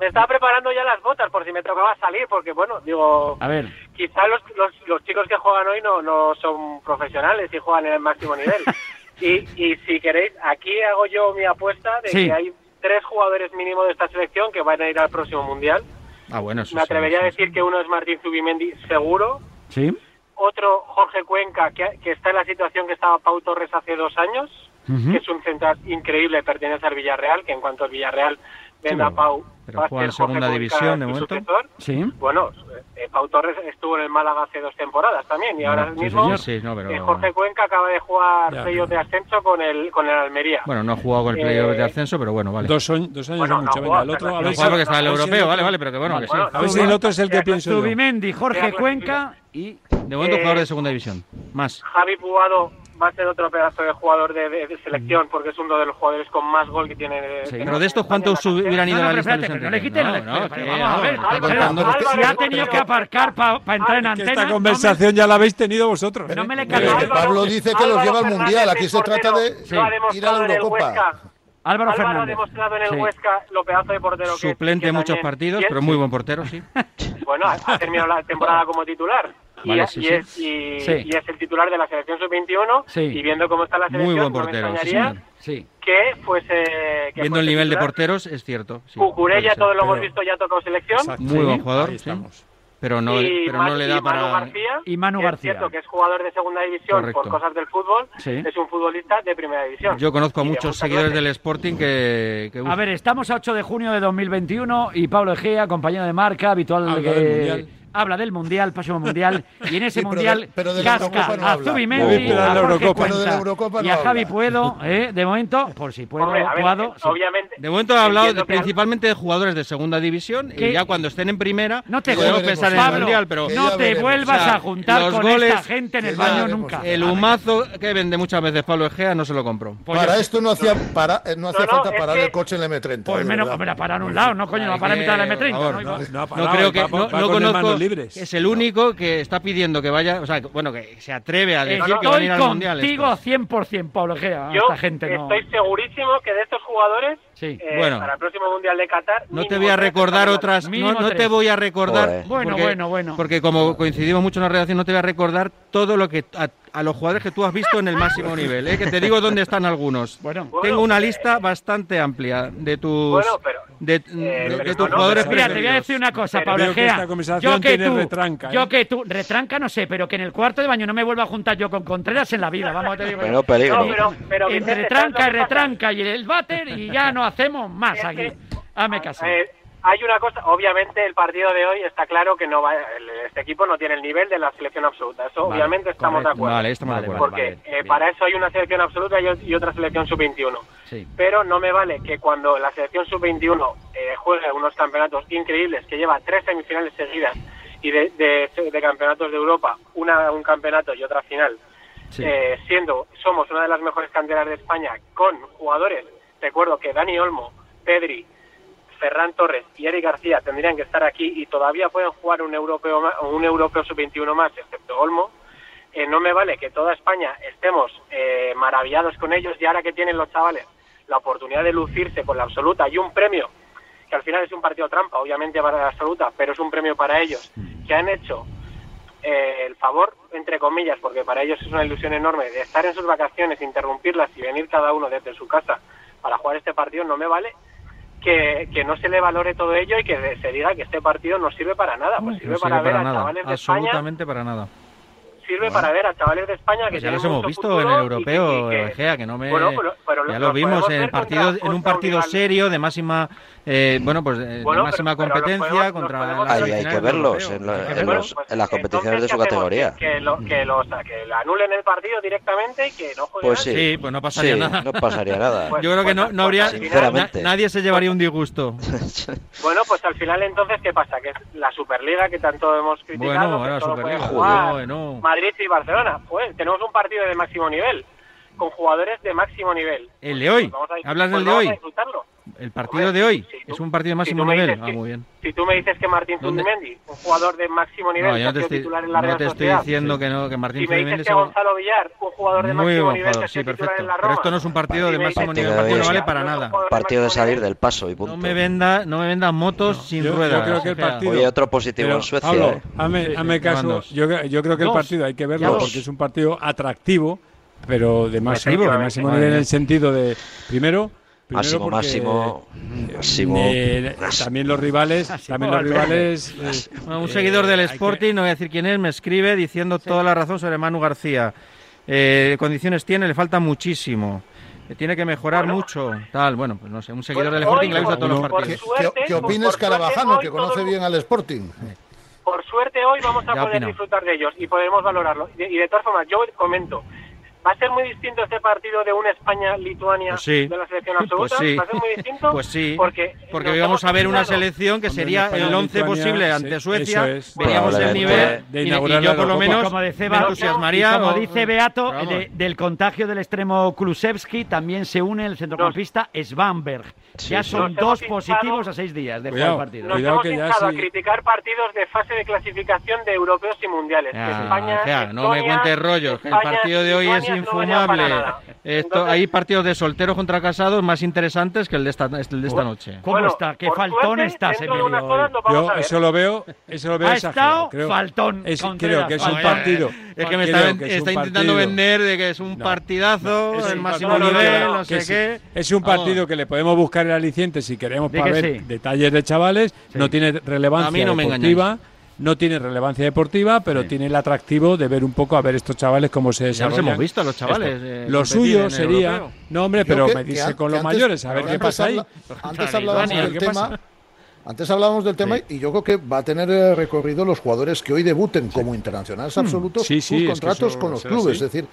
S23: Me estaba preparando ya las botas por si me tocaba salir, porque bueno, digo,
S2: a ver.
S23: quizá los, los, los chicos que juegan hoy no, no son profesionales y juegan en el máximo nivel. y, y si queréis, aquí hago yo mi apuesta de que hay tres jugadores mínimos de esta selección que van a ir al próximo Mundial.
S4: Ah, bueno,
S23: Me atrevería a decir que uno es Martín Zubimendi, seguro.
S2: Sí.
S23: Otro, Jorge Cuenca, que, que está en la situación que estaba Pau Torres hace dos años, que es un central increíble, pertenece al Villarreal, que en cuanto al Villarreal venda Pau,
S4: pero juega en segunda división de momento.
S2: Sí.
S23: Bueno, eh, Pau Torres estuvo en el Málaga hace dos temporadas también y ahora mismo eh, Jorge Cuenca acaba de jugar playoff de ascenso con el con el Almería.
S4: Bueno, no ha jugado con el playoff de eh, ascenso, pero bueno, vale.
S3: Dos, dos años bueno, mucho. Venga, el otro,
S4: a ver porque está el europeo, vale, vale, pero que bueno, que sí.
S3: A ver si el otro es el que pienso yo.
S2: Zubimendi, Jorge Cuenca y
S4: de momento jugador de segunda división. Más.
S23: Javi Pugado va a ser otro pedazo de jugador de, selección porque es uno de los jugadores con más gol que tiene.
S4: pero de estos, ¿cuántos hubieran ido a la lista?
S2: No, le quiten. No, Si ha tenido que aparcar para entrar en antena.
S3: Esta conversación ya la habéis tenido vosotros.
S2: No me le
S6: Pablo dice que los lleva al mundial. Aquí se trata de ir a la Eurocopa.
S2: Álvaro, Fernández. ha
S23: demostrado en el Huesca lo pedazo de portero
S4: que Suplente en muchos partidos, pero muy buen portero, sí.
S23: Bueno, ha terminado la temporada como titular y, es, el titular de la selección sub-21 y viendo cómo está la selección,
S4: Muy buen portero,
S23: no
S4: sí,
S23: que fuese...
S4: Que viendo el nivel de porteros, es cierto.
S23: Cucurella, todos lo hemos visto, ya ha tocado selección.
S4: Muy buen jugador, estamos. Pero no, pero no le da para...
S23: García,
S2: y Manu García.
S23: Es cierto que es jugador de segunda división por cosas del fútbol, es un futbolista de primera división.
S4: Yo conozco a muchos seguidores del Sporting que,
S2: A ver, estamos a 8 de junio de 2021 y Pablo Egea, compañero de marca, habitual... que habla del Mundial, próximo Mundial, y en ese Mundial
S6: pero
S2: casca a Zubimendi, a Jorge y a Javi Puedo, eh, de momento, por si puedo,
S23: obviamente,
S4: De momento ha hablado principalmente de jugadores de segunda división, y ya cuando estén en primera,
S2: no te podemos pensar en el Mundial, pero... No te vuelvas a juntar con esta gente en el baño nunca.
S4: El humazo que vende muchas veces Pablo Egea no se lo compró.
S6: Pues para esto no hacía, para, eh, no hacía falta parar el coche en el M30.
S2: Pues menos, para parar un lado, no coño, no para mitad del
S4: M30. No creo que, no conozco es el único que está pidiendo que vaya, o sea, bueno, que se atreve a decir que va a ir al mundial.
S2: Contigo 100%, Pablo Gea.
S23: Yo
S2: esta gente
S23: estoy segurísimo que de estos jugadores Sí. Eh, bueno, para el próximo Mundial de Qatar.
S4: No te voy a recordar otras. No, no, te voy a recordar.
S2: Bueno, bueno, bueno.
S4: Porque como coincidimos mucho en la redacción, no te voy a recordar todo lo que. A, los jugadores que tú has visto en el máximo nivel, ¿eh? que te digo dónde están algunos. Bueno, Tengo una lista bastante amplia de tus. Bueno, pero, de, eh, tus jugadores.
S2: Mira, te voy a decir una cosa, Pablo Egea. Yo que tú, retranca, yo que tú, retranca no sé, pero que en el cuarto de baño no me vuelva a juntar yo con Contreras en la vida. Vamos, te digo.
S20: Pero peligro.
S2: pero, entre retranca y retranca y el váter y ya no hacemos más aquí. Hazme caso.
S23: Eh, hay una cosa, obviamente el partido de hoy está claro que no va, este equipo no tiene el nivel de la selección absoluta. Eso obviamente estamos de acuerdo.
S4: Vale, estamos de acuerdo.
S23: Porque eh, para eso hay una selección absoluta y, otra selección sub-21. Sí. Pero no me vale que cuando la selección sub-21 eh, juegue unos campeonatos increíbles, que lleva tres semifinales seguidas y de, de, campeonatos de Europa, una un campeonato y otra final, eh, siendo somos una de las mejores canteras de España con jugadores, recuerdo que Dani Olmo, Pedri, Ferran Torres y Eric García tendrían que estar aquí y todavía pueden jugar un europeo un europeo sub-21 más, excepto Olmo. Eh, no me vale que toda España estemos eh, maravillados con ellos y ahora que tienen los chavales la oportunidad de lucirse con la absoluta y un premio, que al final es un partido trampa, obviamente para la absoluta, pero es un premio para ellos, que han hecho eh, el favor, entre comillas, porque para ellos es una ilusión enorme, de estar en sus vacaciones, interrumpirlas y venir cada uno desde su casa para jugar este partido, no me vale que, que, no se le valore todo ello y que se diga que este partido no sirve para nada. Pues sirve, para ver a chavales de
S4: absolutamente para nada
S23: sirve para ver a chavales de España que
S4: pues ya los hemos visto en el europeo, que, no me ya lo, vimos en partido en un partido serio de máxima eh, bueno pues de, máxima competencia contra
S5: hay que verlos en, las competiciones de su categoría.
S23: que, lo, que, los, que anulen el partido directamente y que no jueguen
S5: pues sí,
S4: pues no pasaría nada.
S5: no pasaría nada.
S4: Yo creo que no, no habría nadie se llevaría un disgusto.
S23: Bueno pues al final entonces qué pasa que es la superliga que tanto hemos criticado
S4: bueno ahora superliga bueno
S23: Madrid y Barcelona. Pues tenemos un partido de máximo nivel, con jugadores de máximo nivel.
S4: ¿El de hoy? ¿Hablas del pues de hoy? El partido de hoy es un partido de máximo nivel. Ah, muy bien.
S23: Si tú me dices que Martín Zubimendi, un jugador de máximo nivel,
S4: no, yo no te estoy,
S23: titular en la
S4: no te estoy diciendo que no, que Martín
S23: si me dices que Gonzalo Villar, un jugador de máximo nivel,
S4: jugador, sí, perfecto. En la Roma, Pero esto no es un partido de máximo nivel, partido no vale para nada.
S5: Partido de salir del paso y punto.
S4: No me venda, no me vendan motos sin ruedas.
S5: Yo creo que el partido. Hoy otro positivo en Suecia. Pablo,
S3: ¿eh? hazme caso. Yo creo que el partido hay que verlo porque es un partido atractivo, pero de máximo nivel en el sentido de primero
S5: máximo, máximo, máximo.
S3: Eh, también los rivales, también los rivales.
S4: Eh, un seguidor del Sporting, no voy a decir quién es, me escribe diciendo toda la razón sobre Manu García. Eh, condiciones tiene, le falta muchísimo. Tiene que mejorar mucho, tal, bueno, pues no sé, un seguidor del Sporting le gusta todos los partidos.
S6: ¿Qué, opinas Carabajano, que conoce bien al Sporting?
S23: Por suerte hoy vamos a poder disfrutar de ellos y podemos valorarlo. Y de todas formas, yo comento, ¿Va a ser muy distinto este partido de una España-Lituania pues de la selección absoluta?
S4: Pues sí.
S23: ¿Va a ser muy distinto?
S4: Pues sí, porque, porque vamos a ver una selección que sería el 11 posible ante Suecia. Veríamos el nivel de y, yo por lo menos como dice me entusiasmaría.
S2: Como dice Beato, del contagio del extremo Kulusevski también se une el centrocampista Svanberg. ya son dos positivos a seis días de jugar el partido.
S23: Nos hemos que a criticar partidos de fase de clasificación de europeos y mundiales. España,
S4: no me cuentes rollos, el partido de hoy es infumable. Esto, hay partidos de solteros contra casados más interesantes que el de esta, de esta noche.
S2: ¿Cómo está? ¿Qué faltón estás, Emilio?
S3: Yo eso lo veo, eso lo veo
S2: ha estado creo,
S3: faltón. creo que es un partido.
S4: Es que me está, está intentando vender de que es un partidazo, el máximo nivel, no sé qué.
S3: Es un partido que le podemos buscar el aliciente si queremos para ver detalles de chavales. No tiene relevancia deportiva no tiene relevancia deportiva, pero tiene el atractivo de ver un poco a ver estos chavales cómo se desarrollan.
S4: Ya los hemos visto a los chavales.
S3: Eh, lo suyo sería, no hombre, pero me dice con los mayores, a ver qué pasa ahí.
S6: Antes hablábamos del tema. Antes hablábamos del tema y yo creo que va a tener eh, recorrido los jugadores que hoy debuten como internacionales absolutos sus contratos con los clubes. Es decir,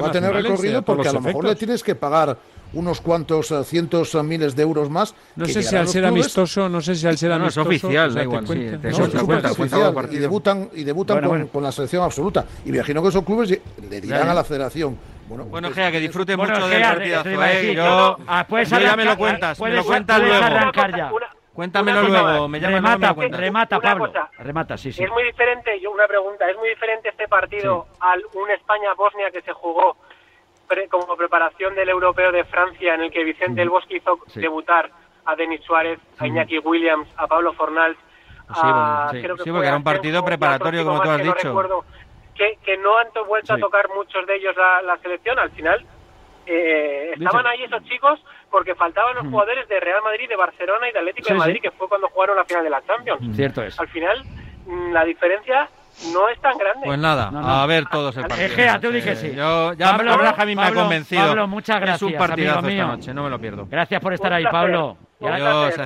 S6: va a tener recorrido eh, porque a lo mejor le tienes que pagar unos cuantos eh, cientos miles de euros más.
S3: No sé si al ser amistoso, no sé si al ser amistoso.
S4: es oficial, da igual.
S6: y debutan, y debutan con, la selección absoluta. Y me imagino que esos clubes le dirán a la federación.
S4: Bueno, bueno Gea, que disfrute mucho del partidazo. Eh, yo, ah, ya me lo cuentas, me lo cuentas luego.
S2: Arrancar ya.
S4: Cuéntamelo luego, me llama remata,
S2: remata Pablo. remata, sí, sí.
S23: Es muy diferente, yo una pregunta, es muy diferente este partido al un España-Bosnia que se jugó como preparación del europeo de Francia, en el que Vicente El Bosque hizo debutar a Denis Suárez, a Iñaki Williams, a Pablo Fornals.
S4: Sí, creo que porque era un partido preparatorio, como tú has dicho.
S23: que, que, no han vuelto a tocar muchos de ellos la, selección. Al final, eh, estaban ahí esos chicos porque faltaban los jugadores de Real Madrid, de Barcelona y de Atlético de Madrid, que fue cuando jugaron la final de la Champions.
S4: Cierto es.
S23: Al final, mm, la diferencia no es tan grande.
S4: Pues nada, a ver todos el partido.
S2: Egea, tú di que sí.
S4: Yo, ya Pablo, mí me ha convencido.
S2: Pablo, muchas gracias.
S4: Es un partidazo esta noche, no me lo pierdo.
S2: Gracias por estar ahí, Pablo.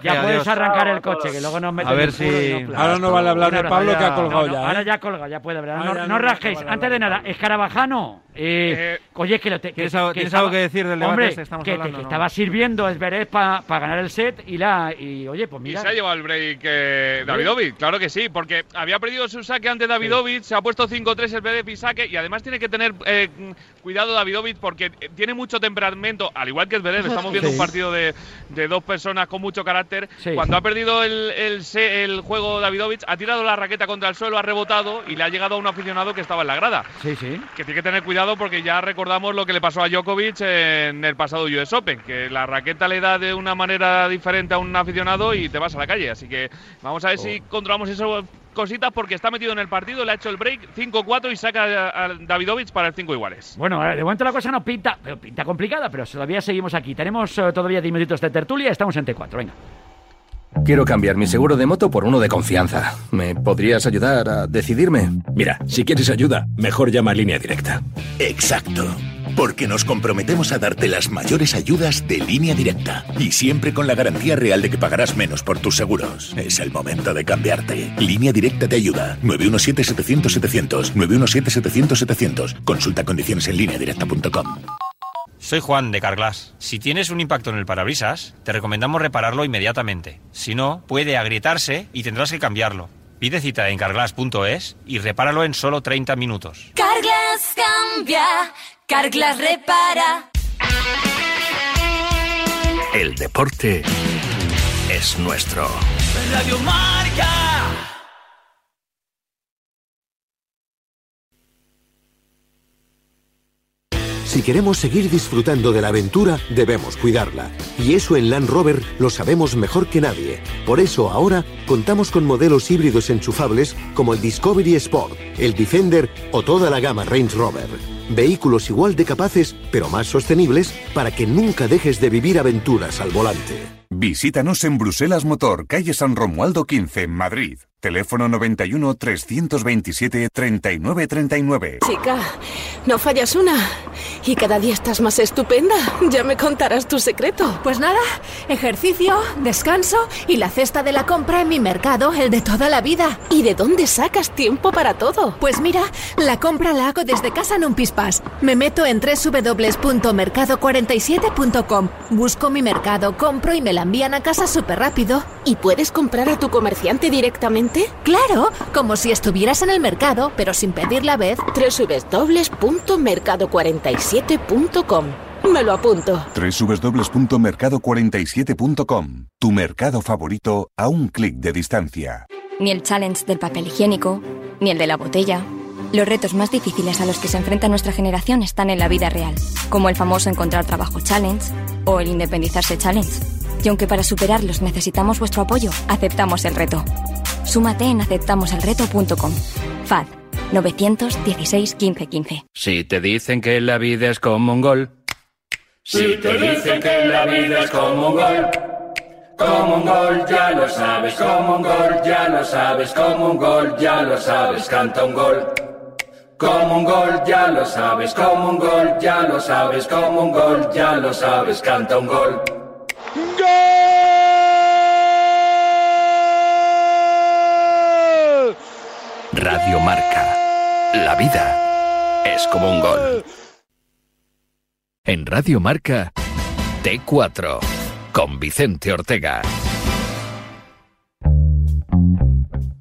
S2: Ya, puedes arrancar el coche, que luego nos metemos.
S4: A ver si.
S3: ahora no vale hablar de Pablo, que ha colgado ya.
S2: Ahora ¿eh? ya colga, ya puede hablar. No, rajéis. Antes de nada, Escarabajano. Eh, oye, que lo te,
S4: ¿Tienes, algo, que decir del debate
S2: hombre,
S4: este estamos
S2: que,
S4: hablando?
S2: Que, estaba sirviendo Esberet para ganar el set y la y oye, pues mira.
S22: Y se ha llevado el break eh, Davidovich, claro que sí, porque había perdido su saque ante Davidovich, se ha puesto 5-3 Esberet y saque y además tiene que tener eh, cuidado Davidovich porque tiene mucho temperamento, al igual que Esberet, estamos viendo un partido de, de dos personas con mucho carácter cuando ha perdido el, el, el, juego Davidovich, ha tirado la raqueta contra el suelo, ha rebotado y le ha llegado a un aficionado que estaba en la grada.
S2: Sí, sí.
S22: Que tiene que tener cuidado porque ya recordamos lo que le pasó a Djokovic en el pasado US Open, que la raqueta le da de una manera diferente a un aficionado y te vas a la calle. Así que vamos a ver si oh. controlamos eso cositas porque está metido en el partido, le ha hecho el break 5-4 y saca a Davidovich para el 5 iguales.
S2: Bueno, de momento la cosa no pinta, pero pinta complicada, pero todavía seguimos aquí. Tenemos eh, todavía 10 minutos de tertulia, estamos en T4, venga.
S24: Quiero cambiar mi seguro de moto por uno de confianza. ¿Me podrías ayudar a decidirme?
S25: Mira, si quieres ayuda, mejor llama a línea directa.
S1: Exacto. Porque nos comprometemos a darte las mayores ayudas de línea directa. Y siempre con la garantía real de que pagarás menos por tus seguros. Es el momento de cambiarte. Línea directa te ayuda. 917-700-700. 917-700-700. Consulta condiciones en línea directa.com.
S26: Soy Juan de Carglass. Si tienes un impacto en el parabrisas, te recomendamos repararlo inmediatamente. Si no, puede agrietarse y tendrás que cambiarlo. Pide cita en carglass.es y repáralo en solo 30 minutos.
S27: Carglass cambia, Carglass repara.
S17: El deporte es nuestro.
S27: Radio Marca.
S28: Si queremos seguir disfrutando de la aventura, debemos cuidarla. Y eso en Land Rover lo sabemos mejor que nadie. Por eso ahora contamos con modelos híbridos enchufables como el Discovery Sport, el Defender o toda la gama Range Rover. Vehículos igual de capaces, pero más sostenibles, para que nunca dejes de vivir aventuras al volante.
S29: Visítanos en Bruselas Motor, calle San Romualdo 15, Madrid. Teléfono 91 327 3939.
S30: Chica, no fallas una. Y cada día estás más estupenda. Ya me contarás tu secreto.
S31: Pues nada, ejercicio, descanso y la cesta de la compra en mi mercado, el de toda la vida.
S30: ¿Y de dónde sacas tiempo para todo?
S31: Pues mira, la compra la hago desde casa en un pispas. Me meto en www.mercado47.com. Busco mi mercado, compro y me la envían a casa súper rápido.
S30: ¿Y puedes comprar a tu comerciante directamente?
S31: Claro, como si estuvieras en el mercado, pero sin pedir la vez.
S30: www.mercado47.com me lo apunto.
S29: www.mercado47.com. Tu mercado favorito a un clic de distancia.
S32: Ni el challenge del papel higiénico, ni el de la botella. Los retos más difíciles a los que se enfrenta nuestra generación están en la vida real, como el famoso encontrar trabajo challenge o el independizarse challenge. Y aunque para superarlos necesitamos vuestro apoyo, aceptamos el reto. Súmate en aceptamoselreto.com. FAD 916 1515.
S24: Si te dicen que la vida es como un gol.
S27: Si te dicen que la vida es como un gol. Como un gol, ya lo sabes, como un gol, ya lo sabes, como un gol, ya lo sabes, canta un gol. Como un gol, ya lo sabes, como un gol, ya lo sabes, como un gol, ya lo sabes, canta un gol.
S17: Radio Marca. La vida es como un gol. En Radio Marca, T4, con Vicente Ortega.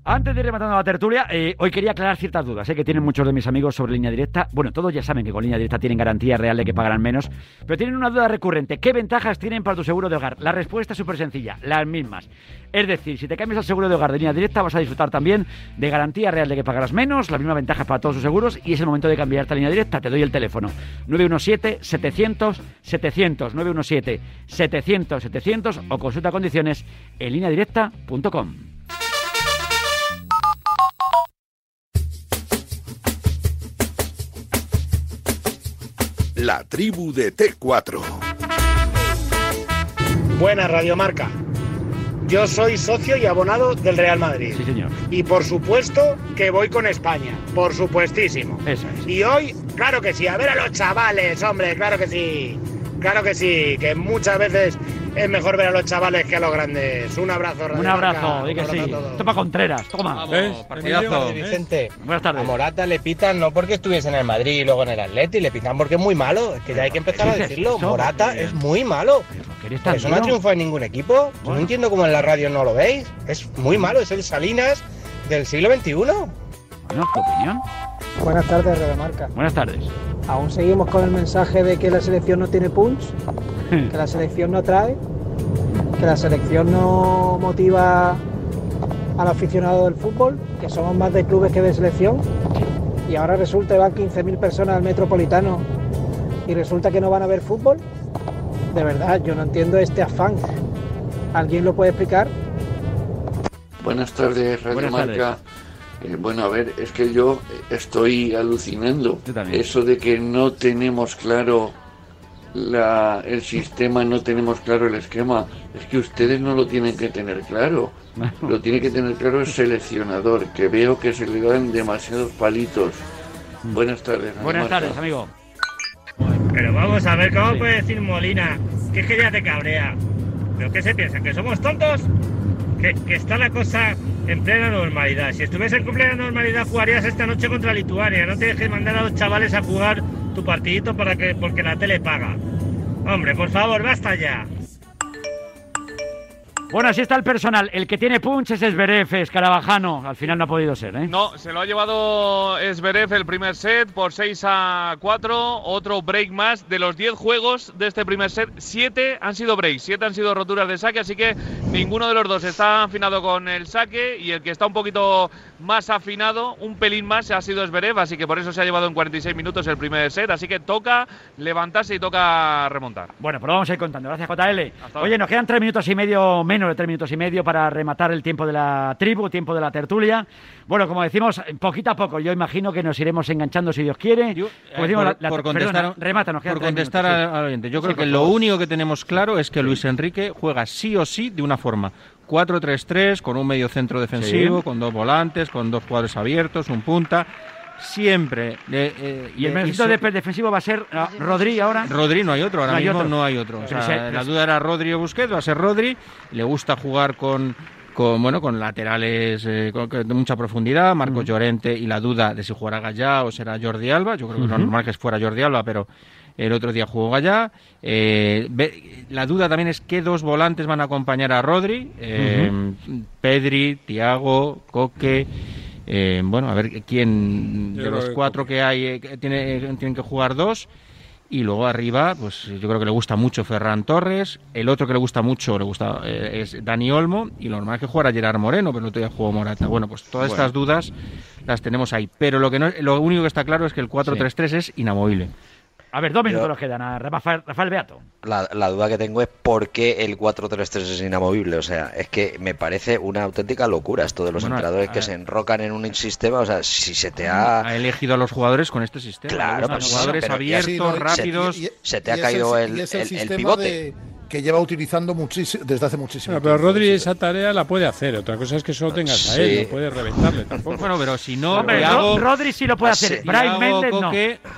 S2: Antes de ir rematando la tertulia, eh, hoy quería aclarar ciertas dudas eh, que tienen muchos de mis amigos sobre línea directa. Bueno, todos ya saben que con línea directa tienen garantía real de que pagarán menos, pero tienen una duda recurrente. ¿Qué ventajas tienen para tu seguro de hogar? La respuesta es súper sencilla, las mismas. Es decir, si te cambias al seguro de hogar de línea directa, vas a disfrutar también de garantía real de que pagarás menos, la misma ventaja para todos sus seguros, y es el momento de cambiarte a línea directa. Te doy el teléfono: 917-700-700, 917-700-700 o consulta condiciones en lineadirecta.com.
S1: La tribu de T4.
S33: Buena Radiomarca. Yo soy socio y abonado del Real Madrid.
S2: Sí, señor.
S33: Y por supuesto que voy con España. Por supuestísimo.
S2: Eso es.
S33: Y hoy, claro que sí. A ver a los chavales, hombre, claro que sí. Claro que sí. Que muchas veces es mejor ver a los chavales que a los grandes. Un abrazo,
S2: Un abrazo, di que sí. Toma Contreras, toma.
S33: partidazo.
S2: Vicente. Buenas tardes.
S33: A Morata le pitan no porque estuviese en el Madrid y luego en el Atleti, le pitan porque es muy malo. Es que ya hay que empezar a decirlo. Morata es muy malo. Eso no ha triunfado en ningún equipo. Yo no entiendo cómo en la radio no lo veis. Es muy malo, es el Salinas del siglo XXI.
S2: Bueno, tu opinión.
S34: Buenas tardes, Redemarca.
S2: Buenas tardes.
S34: Aún seguimos con el mensaje de que la selección no tiene punch, que la selección no trae, que la selección no motiva al aficionado del fútbol, que somos más de clubes que de selección, y ahora resulta que van 15.000 personas al metropolitano y resulta que no van a ver fútbol. De verdad, yo no entiendo este afán. ¿Alguien lo puede explicar?
S35: Buenas tardes, Radio Marca. Eh, bueno, a ver, es que yo estoy alucinando. Eso de que no tenemos claro la, el sistema, no tenemos claro el esquema. Es que ustedes no lo tienen que tener claro. Lo tiene que tener claro el seleccionador, que veo que se le dan demasiados palitos. Buenas tardes.
S2: Buenas tardes, amigo.
S36: Pero vamos a ver, ¿cómo puede decir Molina que es que ya te cabrea? ¿Pero qué se piensa? ¿Que somos tontos? Que, que está la cosa en plena normalidad. Si estuviese en plena normalidad jugarías esta noche contra Lituania. No te dejes mandar a los chavales a jugar tu partidito para que, porque la tele paga. Hombre, por favor, basta ya.
S2: Bueno, así está el personal. El que tiene punch es Esberev, Escarabajano. Al final no ha podido ser, ¿eh?
S22: No, se lo ha llevado Esberev el primer set por 6 a 4. Otro break más. De los 10 juegos de este primer set, 7 han sido breaks, 7 han sido roturas de saque. Así que ninguno de los dos está afinado con el saque. Y el que está un poquito más afinado, un pelín más, ha sido Esberev. Así que por eso se ha llevado en 46 minutos el primer set. Así que toca levantarse y toca remontar.
S2: Bueno, pues lo vamos a ir contando. Gracias, JL. Oye, nos quedan 3 minutos y medio menos de tres minutos y medio para rematar el tiempo de la tribu, tiempo de la tertulia. Bueno, como decimos, poquito a poco, yo imagino que nos iremos enganchando si Dios quiere.
S4: por, contestar, por contestar al oyente, yo creo que lo único que tenemos claro es que Luis Enrique juega sí o sí de una forma. 4-3-3, con un medio centro defensivo, con dos volantes, con dos jugadores abiertos, un punta siempre.
S2: Eh, y el medio defensivo va a ser ah, Rodri ahora.
S4: Rodri no hay otro, ahora mismo no hay otro. la duda era Rodri o Busquets, va a ser Rodri. Le gusta jugar con con bueno con laterales eh, de mucha profundidad, Marcos Llorente y la duda de si jugará Gallá o será Jordi Alba. Yo creo que lo normal que fuera Jordi Alba, pero el otro día jugó Gallá. Eh, la duda también es qué dos volantes van a acompañar a Rodri, Pedri, Tiago, Coque. Eh, bueno, a ver quién de los cuatro que hay eh, tiene, tienen que jugar dos. Y luego arriba, pues yo creo que le gusta mucho Ferran Torres. El otro que le gusta mucho le gusta eh, es Dani Olmo. Y lo normal es que jugara Gerard Moreno, pero no todavía jugó Morata. Bueno, pues todas estas dudas las tenemos ahí. Pero lo, que no, lo único que está claro es que el 4-3-3 es inamovible.
S2: A ver, dos minutos nos quedan a Rafael, Beato.
S37: La, duda que tengo es por qué el 4-3-3 es inamovible. O sea, es que me parece una auténtica locura esto de los entrenadores que se enrocan en un sistema. O sea, si se te ha.
S4: Ha elegido a los jugadores con este sistema.
S37: Claro,
S4: pues, jugadores abiertos, rápidos.
S37: Se, te ha caído el, el, pivote
S6: que lleva utilizando muchísimo, desde hace muchísimo tiempo.
S3: Pero Rodri esa tarea la puede hacer. Otra cosa es que solo tengas a él, no puede reventarle tampoco.
S4: Bueno, pero si no,
S2: Rodri sí lo puede hacer. Brian Méndez no.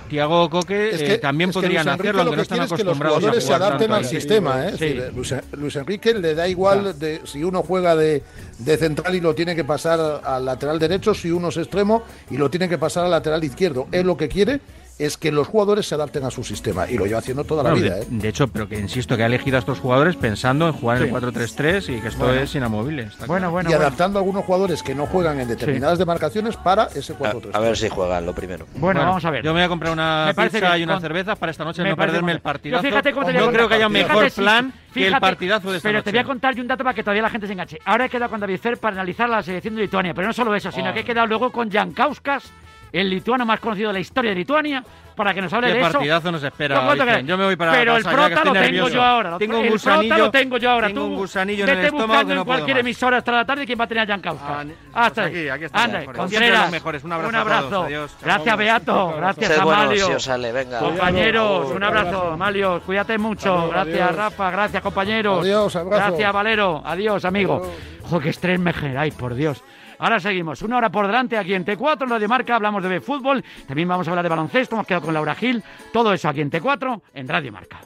S4: Tiago Coque eh, también podrían hacerlo, aunque no están acostumbrados
S6: que los jugadores se adapten al sistema. ¿eh? Luis, Enrique le da igual de, si uno juega de, de central y lo tiene que pasar al lateral derecho, si uno es extremo y lo tiene que pasar al lateral izquierdo. Es lo que quiere es que los jugadores se adapten a su sistema y lo lleva haciendo toda la vida.
S4: ¿eh? De, hecho, pero que insisto que ha elegido a estos jugadores pensando en jugar en el 4-3-3 y que esto es inamovible.
S6: bueno, bueno, y adaptando a algunos jugadores que no juegan en determinadas demarcaciones para ese 4-3-3.
S37: A, ver si juegan lo primero.
S2: Bueno, vamos a ver.
S4: Yo me voy a comprar una pizza y una cerveza para esta noche no perderme el partidazo. Yo, creo que haya un mejor plan que el partidazo de esta
S2: Pero te voy a contar un dato para que todavía la gente se enganche. Ahora he quedado con David Fer para analizar la selección de Lituania, pero no solo eso, sino oh. que he quedado luego con Jankauskas el lituano más conocido de la historia de Lituania, para que nos hable de eso.
S4: partidazo nos espera. yo me voy para
S2: Pero el prota lo tengo yo ahora.
S4: Tengo un gusanillo.
S2: El lo tengo yo ahora.
S4: Tengo
S2: Tú
S4: un gusanillo en el estómago que no
S2: en cualquier emisora hasta la tarde quién va a tener a Jan Kauska.
S4: Ah, pues aquí, aquí está.
S2: Anda, los mejores. Un abrazo. Un abrazo. Adiós. Gracias, Beato. Gracias, Amalio.
S37: sale, venga.
S2: Compañeros, un abrazo, Amalio. Cuídate mucho. Gracias, Rafa. Gracias, compañeros.
S6: Adiós, abrazo.
S2: Gracias, Valero. Adiós, amigo. Joder, qué estrés me generáis, por Dios. Ahora seguimos, una hora por delante aquí en T4, en Radio Marca, hablamos de fútbol, también vamos a hablar de baloncesto, hemos quedado con Laura Gil, todo eso aquí en T4, en Radio Marca.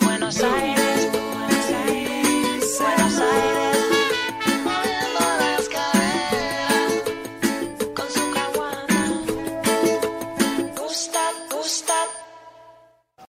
S2: Buenos Aires.